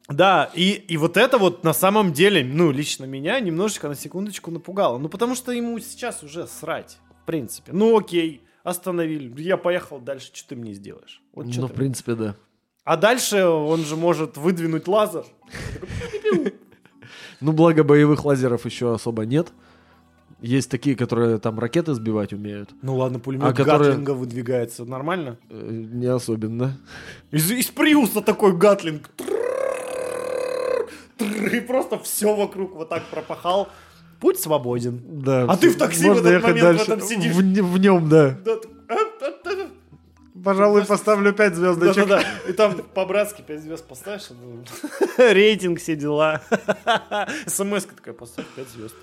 Да, и, и вот это вот на самом деле, ну, лично меня немножечко на секундочку напугало. Ну, потому что ему сейчас уже срать, в принципе. Ну, окей, остановили. Я поехал дальше, что ты мне сделаешь? Вот Ну, ты в принципе, да. А дальше он же может выдвинуть лазер. Ну, благо боевых лазеров еще особо нет. Есть такие, которые там ракеты сбивать умеют. Ну ладно, пулемет А которые- Гатлинга выдвигается. Нормально? Э, Не особенно. Из, из Приуса такой Гатлинг. И просто все вокруг вот так пропахал. Путь свободен. Да. А ты в такси в этот момент в дальше. этом сидишь. В, нем, да. Пожалуй, поставлю 5 звездочек. Да-да-да. И там по-братски 5 звезд поставишь. ну, Рейтинг, все дела. смс такая, поставь 5 звезд.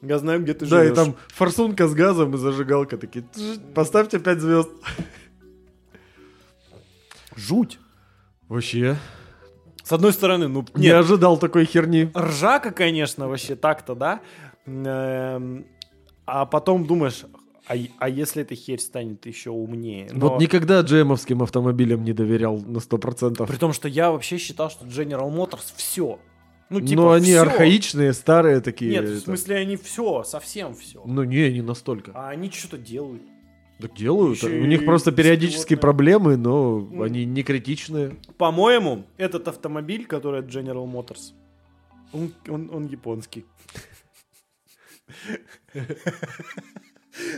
Я знаю, где ты Да, и живешь. там форсунка с газом и зажигалка такие. «Тш, Поставьте 5 звезд. жуть. Вообще. С одной стороны, ну, Не нет, ожидал такой херни. ржака, конечно, вообще так-то, да. Эм, А потом думаешь, а, а если эта херь станет еще умнее? Но Вот никогда джемовским автомобилям не доверял на 100%. При том, что я вообще считал, что General Motors все. Ну, типа, Но они всё. архаичные, старые такие. Нет, в это. смысле, они все, совсем все. Ну не, не настолько. А они что-то делают. Так делают. Ещё У них просто периодически проблемы, но Ну. они не критичные. По-моему, этот автомобиль, который от General Motors, он, он, он японский.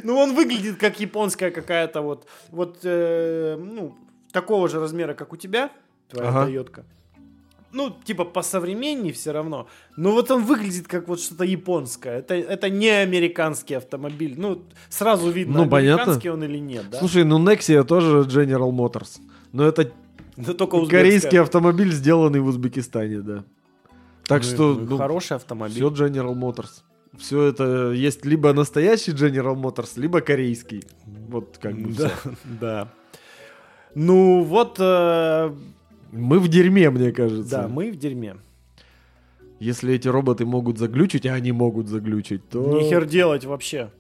Ну, он выглядит как японская какая-то вот, вот, э, ну, такого же размера, как у тебя, твоя Ага. Тойотка. Ну, типа по современней все равно. Но вот он выглядит как вот что-то японское. Это, это не американский автомобиль. Ну, сразу видно, Ну, понятно. американский он или нет, да? Слушай, ну Nexia тоже General Motors. Но это Да только узбекская. корейский автомобиль, сделанный в Узбекистане, да. Так Ну, что ну, ну, хороший автомобиль. все General Motors. Все это есть либо настоящий General Motors, либо корейский. Вот как бы Да, всё. да. Ну вот, э, Мы в дерьме, мне кажется. да, мы в дерьме. Если эти роботы могут заглючить, а они могут заглючить, то... Нихер делать вообще.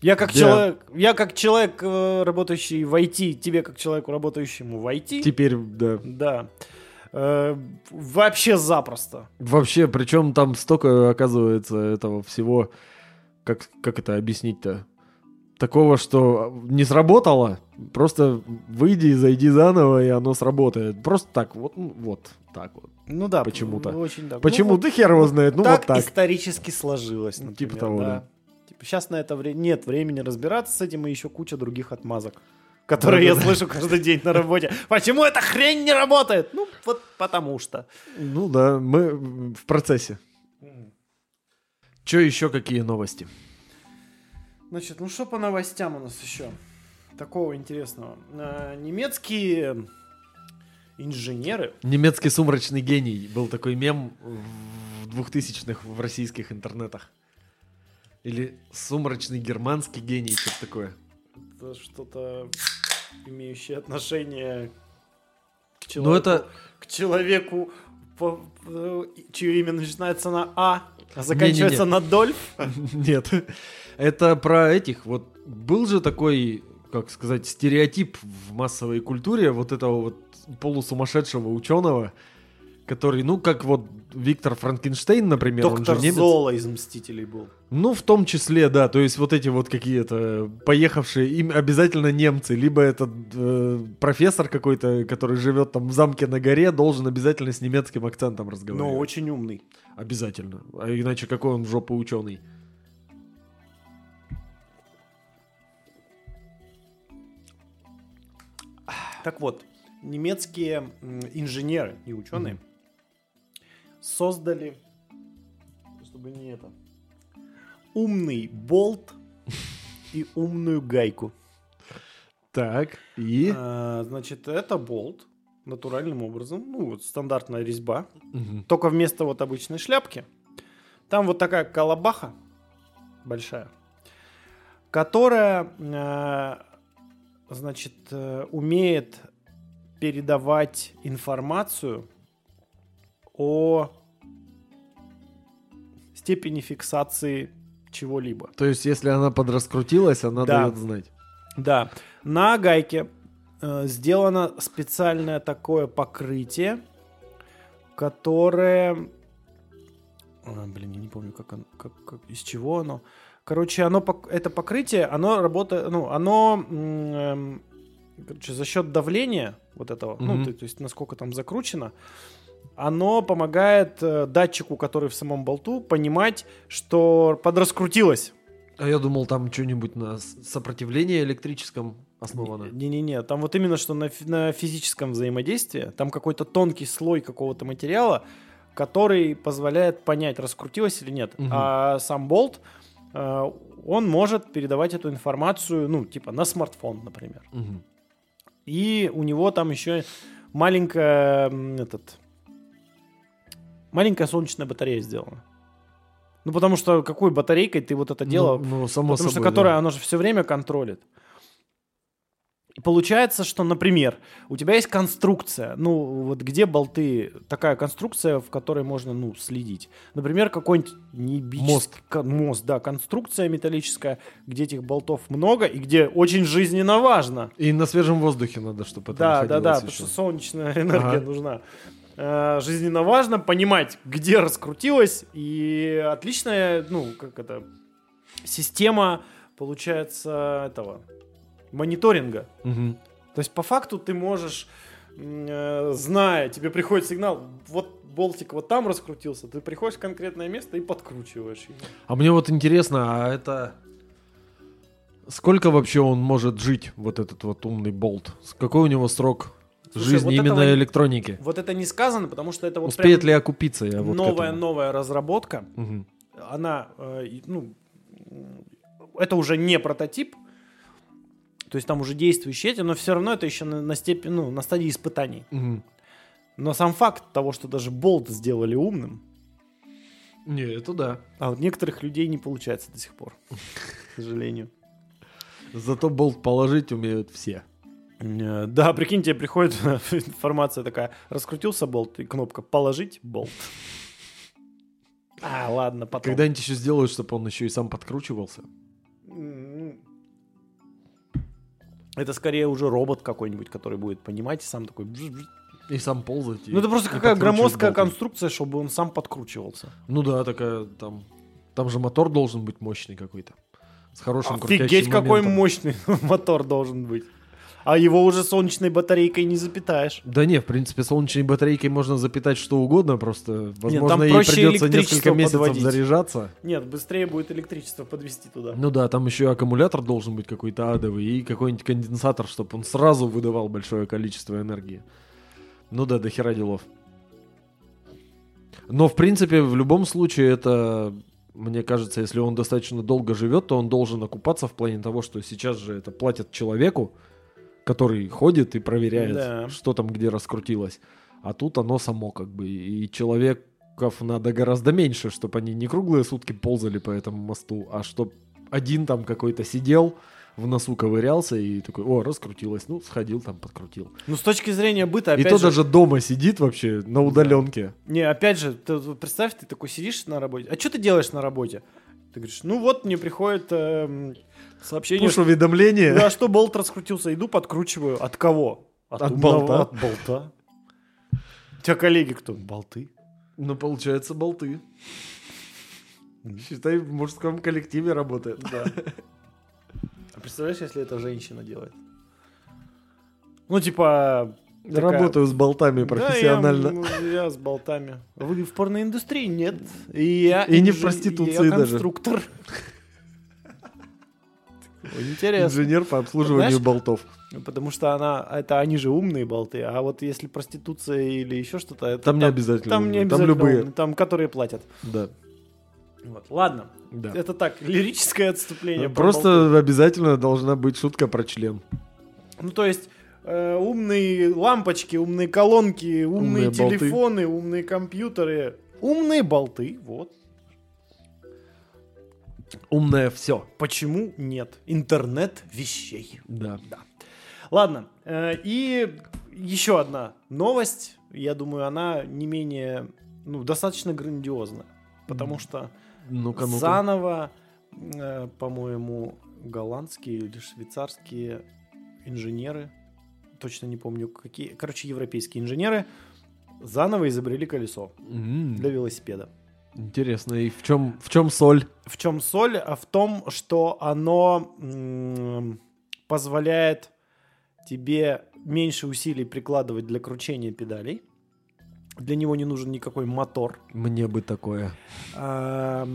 Я как Да. человек, я как человек, э, работающий в IT, тебе как человеку, работающему в IT, Теперь, да. да, э, вообще запросто. Вообще, причем там столько, оказывается, этого всего, как, как это объяснить-то? Такого, что не сработало, просто выйди и зайди заново, и оно сработает. Просто так, вот, ну, вот так вот. Ну да, Почему-то. Очень да. Почему? Ну, ты хер его знает, ну так, вот так. исторически сложилось. Ну, Например, типа того, да. Типа сейчас на это вре- нет времени разбираться с этим и еще куча других отмазок, которые я Да-да-да. слышу каждый день на работе. Почему эта хрень не работает? Ну, вот потому что. Ну да, мы в процессе. Че еще какие новости? Значит, ну что по новостям у нас еще? Такого интересного. А, Немецкие инженеры. Немецкий сумрачный гений. Был такой мем в двухтысячных в российских интернетах. Или сумрачный германский гений, что-то такое. Это что-то имеющее отношение к Ну человеку. это... К человеку, по- по- чье имя начинается на А, а заканчивается Не-не-не. на Дольф. Нет. Это про этих. Вот был же такой, как сказать, стереотип в массовой культуре вот этого вот полусумасшедшего ученого, который, ну, как вот Виктор Франкенштейн, например, он Доктор же немец. Зола из Мстителей был. Ну, в том числе, да, то есть вот эти вот какие-то поехавшие, им обязательно немцы, либо этот э, профессор какой-то, который живет там в замке на горе, должен обязательно с немецким акцентом разговаривать. Но очень умный. Обязательно. А иначе какой он в жопу ученый? Так вот, немецкие инженеры и ученые создали, чтобы не это, умный болт и умную гайку. Так, и... А, значит, это болт натуральным образом, ну вот стандартная резьба, Мгм. только вместо вот обычной шляпки там вот такая колобаха большая, которая, э, значит, э, умеет передавать информацию о степени фиксации чего-либо. То есть, если она подраскрутилась, она Да. дает знать. Да, на гайке э, сделано специальное такое покрытие, которое, А, блин, я не помню, как оно, как, как- из чего оно. Короче, оно это покрытие, оно работает, ну, оно, эм, короче, за счет давления вот этого, ну, Мгм. то, то есть насколько там закручено, оно помогает э, датчику, который в самом болту, понимать, что подраскрутилось. А я думал, там что-нибудь на сопротивлении электрическом основано. Не-не-не, там вот именно что на, на физическом взаимодействии, там какой-то тонкий слой какого-то материала, который позволяет понять, раскрутилось или нет. Мгм. А сам болт, э, он может передавать эту информацию, ну, типа на смартфон, например. Мгм. И у него там еще маленькая, этот, маленькая солнечная батарея сделана. Ну, потому что какой батарейкой ты вот это дело Ну, ну, само Потому что собой, которая, да. она же все время контролит. И получается, что, например, у тебя есть конструкция, ну, вот где болты, такая конструкция, в которой можно, ну, следить. Например, какой-нибудь небический Мост. кон- мост, да, конструкция металлическая, где этих болтов много и где очень жизненно важно. И на свежем воздухе надо, чтобы это Да, да, да, находилось потому еще. что солнечная энергия Ага. нужна. Э, Жизненно важно понимать, где раскрутилось, и отличная, ну, как это, система, получается, этого, мониторинга. Мгм. То есть, по факту, ты можешь, э, зная, тебе приходит сигнал, вот болтик вот там раскрутился, ты приходишь в конкретное место и подкручиваешь его. А мне вот интересно, а это... Сколько вообще он может жить, вот этот вот умный болт? Какой у него срок Слушай, жизни вот именно этого электроники? Вот это не сказано, потому что это вот Успеет ли окупиться? Я вот новая, новая разработка. Мгм. она, э, ну, это уже не прототип, то есть там уже действующие эти, но все равно это еще на, на степени, ну, на стадии испытаний. Мгм. Но сам факт того, что даже болт сделали умным, Не, это да. а вот некоторых людей не получается до сих пор, к сожалению. Зато болт положить умеют все. Э, Да, прикинь, тебе приходит информация такая, раскрутился болт, и кнопка «положить болт». А, ладно, потом. Когда-нибудь еще сделают, чтобы он еще и сам подкручивался. Это скорее уже робот какой-нибудь, который будет понимать и сам такой... И сам ползать. Ну это просто какая громоздкая болтом. конструкция, чтобы он сам подкручивался. Ну да, такая там... Там же мотор должен быть мощный какой-то. С хорошим Офигеть, какой моментом. мощный мотор должен быть. А его уже солнечной батарейкой не запитаешь. Да не, в принципе, солнечной батарейкой можно запитать что угодно, просто, возможно, там ей придется несколько месяцев подводить. заряжаться. Нет, быстрее будет электричество подвести туда. Ну да, там еще и аккумулятор должен быть какой-то адовый и какой-нибудь конденсатор, чтобы он сразу выдавал большое количество энергии. Ну да, до хера делов. Но, в принципе, в любом случае, это, мне кажется, если он достаточно долго живет, то он должен окупаться в плане того, что сейчас же это платят человеку, который ходит и проверяет, Да. что там где раскрутилось. А тут оно само как бы. И человеков надо гораздо меньше, чтобы они не круглые сутки ползали по этому мосту, а чтоб один там какой-то сидел, в носу ковырялся и такой, о, раскрутилось. Ну, сходил там, подкрутил. Ну с точки зрения быта, и опять то же... даже дома сидит вообще на удаленке. Не, опять же, ты представь, ты такой сидишь на работе. А что ты делаешь на работе? Ты говоришь, ну вот мне приходит эм, сообщение, Пуш уведомление. Да, что болт раскрутился, иду подкручиваю. От кого? От умного- болта. От болта. У тебя коллеги кто? Болты. Ну, получается, болты. Считай, в мужском коллективе работает. Да. А представляешь, если это женщина делает? Ну, типа... такая, Работаю с болтами профессионально. Да, я, ну, я с болтами. Вы в порноиндустрии? Нет. И, я И не в проституции я даже. конструктор. Интересно. Инженер по обслуживанию Знаешь, болтов. Потому что она, это они же умные болты, а вот если проституция или еще что-то, это Там не обязательно Там не умные, там обязательно любые. умные, там которые платят. Да. Вот. Ладно, да. это так, лирическое отступление. про болты. Просто обязательно должна быть шутка про член. Ну, то есть, э, умные лампочки, умные колонки, умные, Умные болты. телефоны, умные компьютеры, умные болты, вот. Умное все. Почему нет? Интернет вещей. Да. Ладно, э, и еще одна новость, я думаю, она не менее, ну, достаточно грандиозна, потому что Ну-ка, ну-ка. заново, э, по-моему, голландские или швейцарские инженеры, точно не помню какие, короче, европейские инженеры заново изобрели колесо М, для велосипеда. Интересно, и в чем, в чем соль? В чем соль? А в том, что оно м, позволяет тебе меньше усилий прикладывать для кручения педалей. Для него не нужен никакой мотор. Мне бы такое. А,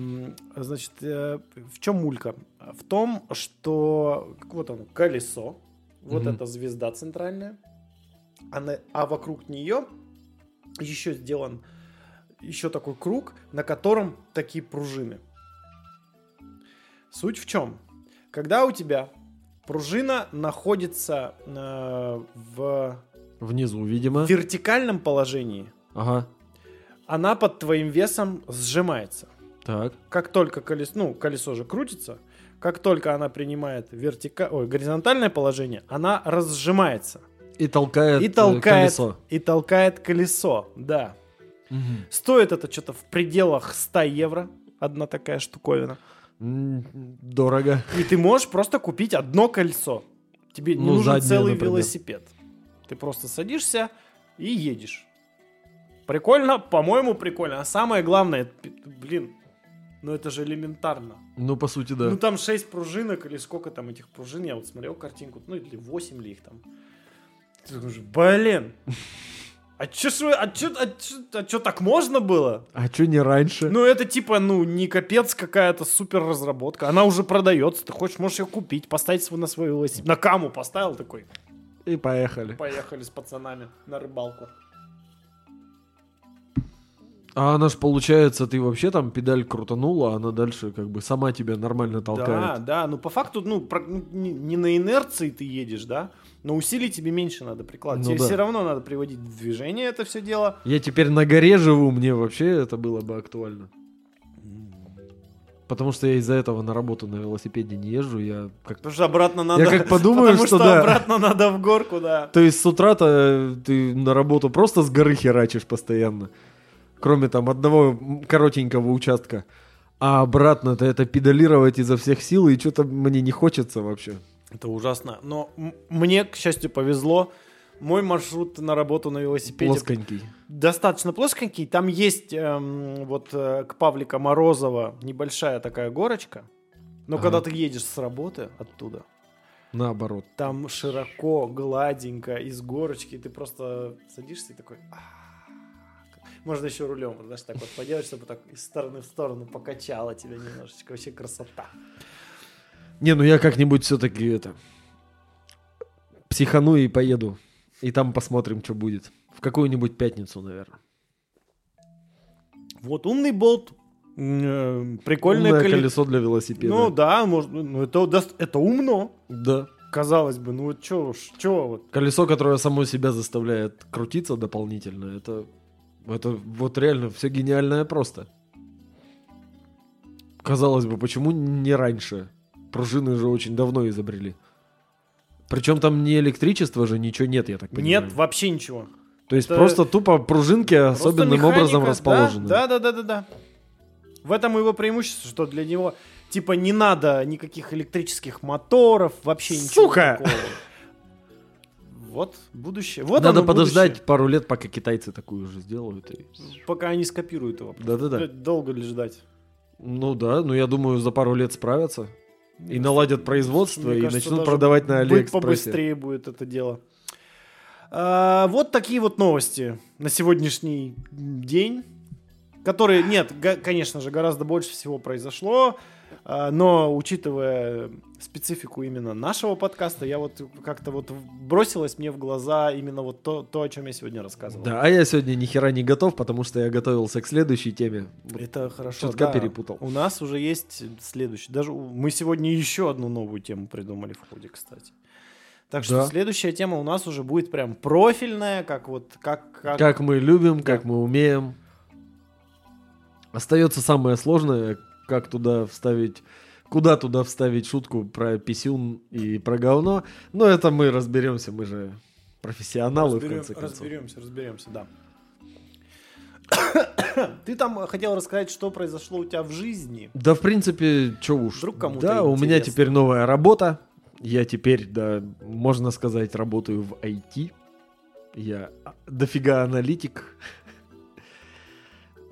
значит, э, в чем мулька? В том, что вот оно, колесо, вот Мгм. эта звезда центральная, она- а вокруг нее еще сделан еще такой круг, на котором такие пружины. Суть в чем? Когда у тебя пружина находится э, в Внизу, видимо. вертикальном положении, Ага. она под твоим весом сжимается. Так. как только колесо, ну, колесо же крутится, как только она принимает вертика... Ой, горизонтальное положение, она разжимается И толкает, и э, толкает, колесо. и толкает колесо, да. Мгм. Стоит это что-то в пределах 100 евро, одна такая штуковина. Дорого. И ты можешь просто купить одно колесо. Тебе не Ну, нужен заднее, целый например. велосипед. Ты просто садишься и едешь. Прикольно, по-моему, прикольно. А самое главное, блин, ну это же элементарно. Ну, по сути, да. Ну там 6 пружинок или сколько там этих пружин, я вот смотрел картинку, ну или 8 ли их там. Ты думаешь, блин, а чё, ж вы- а чё, а чё, а чё так можно было? А что не раньше? Ну это типа, ну не капец какая-то супер разработка, она уже продается, ты хочешь, можешь ее купить, поставить свой на свой велосипед. На каму поставил такой, И поехали. поехали с пацанами на рыбалку. А она ж получается, ты вообще там педаль крутанула, а она дальше как бы сама тебя нормально Да, толкает. да, ну по факту, ну, про- ну, не, не на инерции ты едешь, да, но усилий тебе меньше надо прикладывать. Ну тебе да. все равно надо приводить в движение это все дело. Я теперь на горе живу, мне вообще это было бы актуально. Потому что я из-за этого на работу на велосипеде не езжу, я как... Потому что обратно надо... как подумаю, потому что что, да. обратно надо в горку, да. То есть с утра-то ты на работу просто с горы херачишь постоянно. Кроме там одного коротенького участка. А обратно-то это педалировать изо всех сил, и что-то мне не хочется вообще. Это ужасно. Но мне, к счастью, повезло. Мой маршрут на работу на велосипеде Плосконький. достаточно плосконький. Там есть эм, вот э, к Павлика Морозова небольшая такая горочка. Но Ага. когда ты едешь с работы оттуда, Наоборот. там широко, гладенько, из горочки, ты просто садишься и такой... «А». Можно еще рулем, знаешь, так вот поделать, чтобы так из стороны в сторону покачало тебя немножечко. Вообще красота. Не, ну я как-нибудь все-таки это... Психану и поеду. И там посмотрим, что будет. В какую-нибудь пятницу, наверное. Вот умный болт, э, прикольное Умное коле- колесо для велосипеда. Ну да, может, ну это, это умно, Да. казалось бы. Ну вот уж, чё вот. Колесо, которое само себя заставляет крутиться дополнительно, это, это вот реально все гениальное просто. Казалось бы, почему не раньше? Пружины же очень давно изобрели. Причем там не электричество же, ничего нет, я так понимаю. Нет, вообще ничего. То есть это- просто тупо пружинки Просто особенным механика, образом расположены. Да, да, да, да, да. В этом его преимущество, что для него типа не надо никаких электрических моторов, вообще ничего Сука! такого. Вот будущее. Вот Надо подождать будущее. пару лет, пока китайцы такую же сделают. и- Пока они скопируют его. Да-да-да. Долго ли ждать? Ну да, ну я думаю, за пару лет справятся. И наладят производство, Мне и кажется, начнут продавать на быть Алиэкспрессе. побыстрее будет это дело. А, вот такие вот новости на сегодняшний день. Которые, нет, конечно же, гораздо больше всего произошло. А, но учитывая специфику именно нашего подкаста, я вот как-то вот бросилось мне в глаза именно вот то, то о чем я сегодня рассказывал. Да, а я сегодня ни хера не готов, потому что я готовился к следующей теме. Это хорошо. Чутка да. перепутал. У нас уже есть следующий. Даже мы сегодня еще одну новую тему придумали в ходе, кстати. Так что Да. следующая тема у нас уже будет прям профильная, как вот как как, Как мы любим, как мы умеем. Остается самое сложное, как туда вставить, куда туда вставить шутку про писюн и про говно. Но это мы разберемся, мы же профессионалы в разберем- конце концов. разберемся, разберемся, да. Ты там хотел рассказать, что произошло у тебя в жизни. Да, в принципе, что уж. Вдруг кому-то да, у меня интересно. теперь новая работа. Я теперь, да, можно сказать, работаю в IT. Я а, дофига аналитик.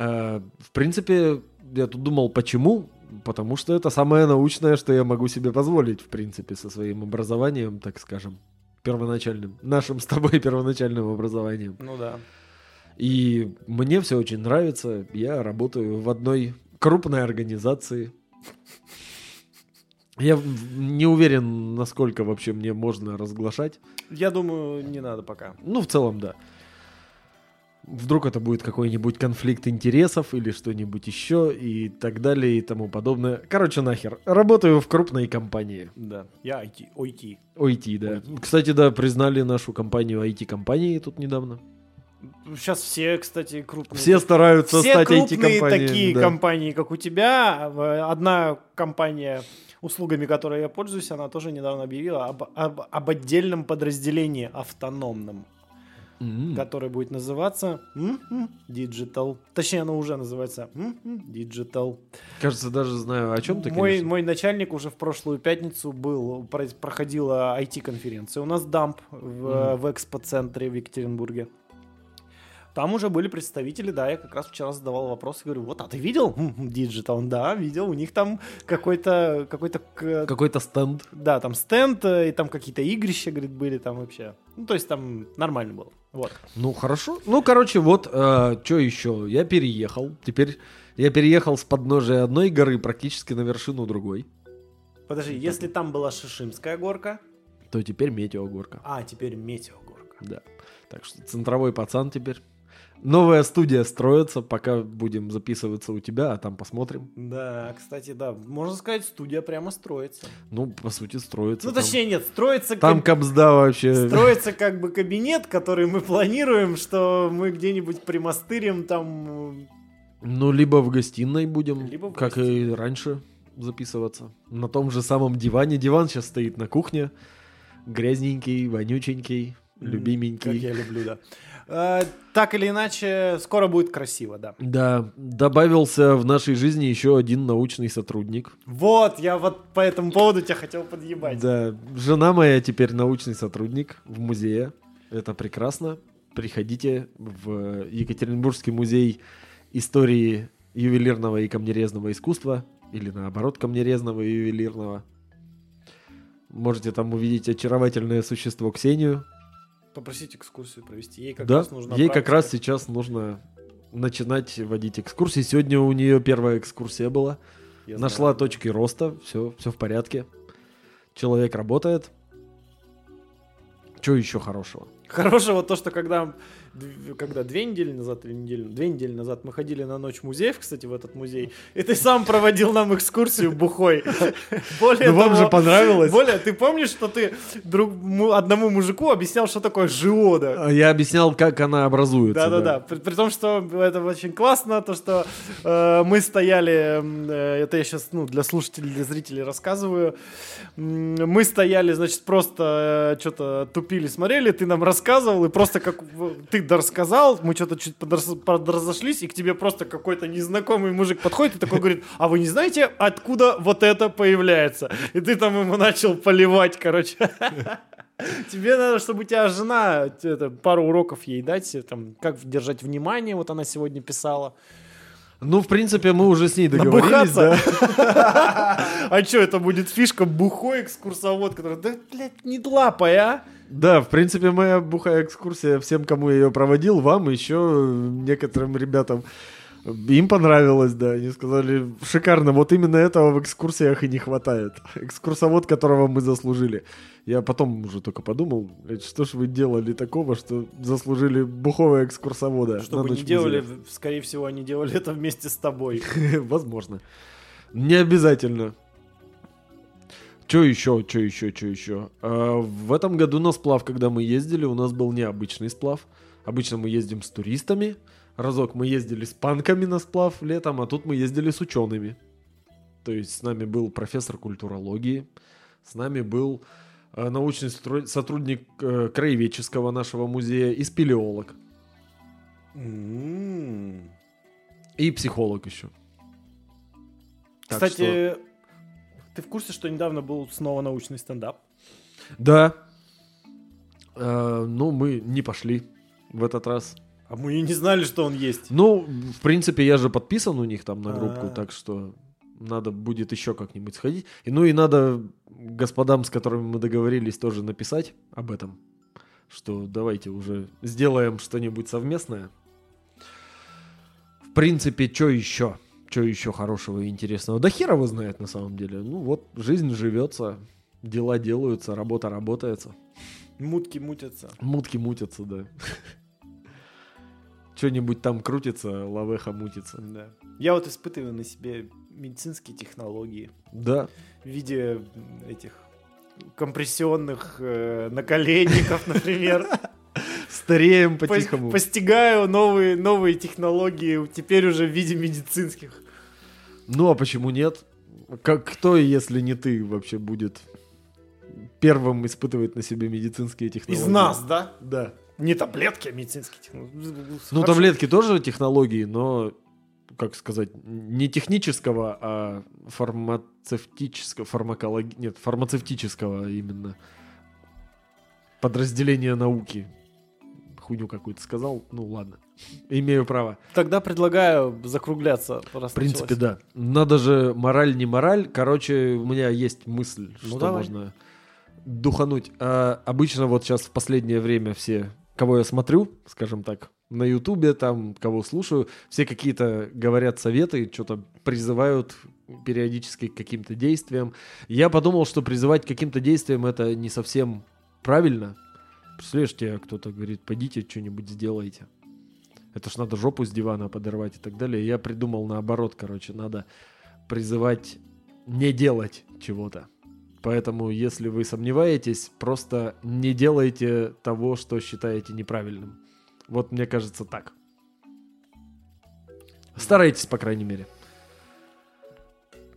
А, В принципе, я тут думал, почему? Потому что это самое научное, что я могу себе позволить, в принципе, со своим образованием, так скажем, первоначальным, нашим с тобой первоначальным образованием. Ну да. И мне все очень нравится. Я работаю в одной крупной организации. Я не уверен, насколько вообще мне можно разглашать. Я думаю, не надо пока. Ну, в целом, да. Вдруг это будет какой-нибудь конфликт интересов или что-нибудь еще и так далее и тому подобное. Короче, нахер. Работаю в крупной компании. Да. Я IT, OIT. OIT, да. Кстати, да, признали нашу компанию IT-компанией тут недавно. Сейчас все, кстати, крупные. Все стараются все стать крупные IT-компанией. такие да. компании, как у тебя. Одна компания, услугами которой я пользуюсь, она тоже недавно объявила об, об- об отдельном подразделении автономном, М. которое будет называться м-м, Digital. Точнее, оно уже называется м-м, Digital. Кажется, даже знаю, о чем ты, мой, конечно. мой начальник уже в прошлую пятницу был, про- проходила IT-конференция. У нас дамп в, в экспоцентре в Екатеринбурге. Там уже были представители, да, я как раз вчера задавал вопрос, говорю, вот, а ты видел Digital? Он, Да, видел, у них там какой-то, какой-то, Какой-то стенд. да, там стенд, э, и там какие-то игрища, говорит, были там вообще. Ну, то есть там нормально было, вот. Ну, хорошо. Ну, короче, вот, что еще? Я переехал. Теперь я переехал с подножия одной горы практически на вершину другой. Подожди, если там была Шишимская горка, То теперь метеогорка. а теперь Метеогорка. Да. Так что центровой пацан теперь. Новая студия строится, пока будем записываться у тебя, а там посмотрим. Да, кстати, да, можно сказать, студия прямо строится. Ну, по сути, строится. Ну, там. точнее, нет, строится, Там каб- капсда вообще. строится как бы кабинет, который мы планируем, что мы где-нибудь примастырим там... Ну, либо в гостиной будем, Либо в как и гостиной. раньше, записываться. На том же самом диване. Диван сейчас стоит на кухне. Грязненький, вонюченький, Как любименький. я люблю, да. А, так или иначе, скоро будет красиво, да. Да, добавился в нашей жизни еще один научный сотрудник. Вот, я вот по этому поводу тебя хотел подъебать. Да, жена моя теперь научный сотрудник в музее. Это прекрасно. Приходите в Екатеринбургский музей истории ювелирного и камнерезного искусства. Или наоборот, камнерезного и ювелирного. Можете там увидеть очаровательное существо Ксению. Попросить экскурсию провести. Ей как да, раз нужна ей как практика. раз сейчас нужно начинать водить экскурсии. Сегодня у нее первая экскурсия была. Я Нашла знаю. точки роста, все, все в порядке. Человек работает. Что еще хорошего? Хорошего то, что когда, когда две недели назад или неделю, две недели назад мы ходили на ночь музеев, кстати, в этот музей, и ты сам проводил нам экскурсию бухой. Более Ну вам же понравилось. Более, ты помнишь, что ты друг, му- одному мужику объяснял, что такое жиода? А Я объяснял, как она образуется. Да-да-да. При, при том, что это очень классно, то, что э, мы стояли, э, это я сейчас ну, для слушателей, для зрителей рассказываю, мы стояли, значит, просто что-то тупили, смотрели, ты нам рассказывал, и просто как в- ты рассказал, мы что-то чуть подразошлись, и к тебе просто какой-то незнакомый мужик подходит и такой говорит, а вы не знаете, откуда вот это появляется? И ты там ему начал поливать, короче. Тебе надо, чтобы у тебя жена это, пару уроков ей дать, там, как держать внимание, вот она сегодня писала. Ну, в принципе, мы уже с ней договорились, да. А что, это будет фишка бухой экскурсовод, который, да, блядь, не лапай, а? Да, в принципе, моя бухая экскурсия всем, кому я ее проводил, вам, еще некоторым ребятам, им понравилось, да. Они сказали, шикарно, вот именно этого в экскурсиях и не хватает. Экскурсовод, которого мы заслужили. Я потом уже только подумал, что ж вы делали такого, что заслужили бухого экскурсовода. Что бы не делали, скорее всего, они делали это вместе с тобой. Возможно. Не обязательно. Что еще, что еще, что еще? А, в этом году на сплав, когда мы ездили, у нас был необычный сплав. Обычно мы ездим с туристами. Разок мы ездили с панками на сплав летом, а тут мы ездили с учеными. То есть с нами был профессор культурологии, с нами был э, научный сотрудник э, краеведческого нашего музея и спелеолог. Mm. И психолог еще. Кстати, что... Ты в курсе, что недавно был снова научный стендап? Да. Э, ну, мы не пошли в этот раз. А мы и не знали, что он есть. Ну, в принципе, я же подписан у них там на группу, А-а-а. так что надо будет еще как-нибудь сходить. И, ну и надо господам, с которыми мы договорились, тоже написать об этом. Что давайте уже сделаем что-нибудь совместное. В принципе, что еще? что еще хорошего и интересного? Да хера его знает на самом деле. Ну вот, жизнь живется, дела делаются, работа работается. Мутки мутятся. Мутки мутятся, да. Что-нибудь там крутится, лавеха мутится. Да. Я вот испытываю на себе медицинские технологии. Да. В виде этих компрессионных э, наколенников, например. Стареем по-тихому. Постигаю новые, новые технологии, теперь уже в виде медицинских. Ну, а почему нет? Как, кто, если не ты, вообще будет первым испытывать на себе медицинские технологии? Из нас, да? Да. Не таблетки, а медицинские технологии. Ну, Хорошо. таблетки тоже технологии, но, как сказать, не технического, а фармацевтического, фармакологи... Нет, фармацевтического именно подразделения науки хуйню какую-то сказал, ну ладно, имею право. Тогда предлагаю закругляться. В принципе, да. Надо же мораль не мораль. Короче, у меня есть мысль, ну, что давай. можно духануть. А обычно вот сейчас в последнее время все, кого я смотрю, скажем так, на Ютубе, там, кого слушаю, все какие-то говорят советы, что-то призывают периодически к каким-то действиям. Я подумал, что призывать к каким-то действиям это не совсем правильно, Представляешь, тебе кто-то говорит, пойдите что-нибудь сделайте. Это ж надо жопу с дивана подорвать и так далее. Я придумал наоборот, короче, надо призывать не делать чего-то. Поэтому, если вы сомневаетесь, просто не делайте того, что считаете неправильным. Вот мне кажется так. Старайтесь, по крайней мере.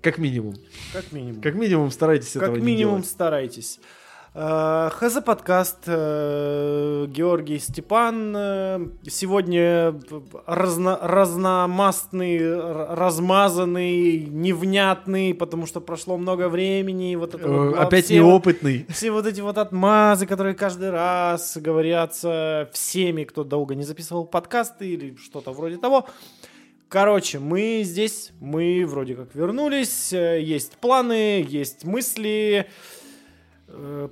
Как минимум. Как минимум. Как минимум старайтесь как этого минимум не делать. старайтесь. Э, ХЗ подкаст э, Георгий Степан. Э, сегодня разно, разномастный, размазанный, невнятный, потому что прошло много времени. Вот это вот, Опять все неопытный. Все вот эти вот отмазы, которые каждый раз говорятся всеми, кто долго не записывал подкасты или что-то вроде того. Короче, мы здесь, мы вроде как вернулись, есть планы, есть мысли. Э,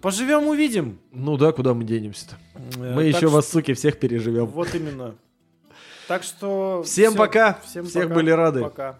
поживем, увидим. Ну да, куда мы денемся-то? Э, мы еще вас, суки, всех переживем. Вот именно. Так что... Всем все, пока. Всех были рады. Пока.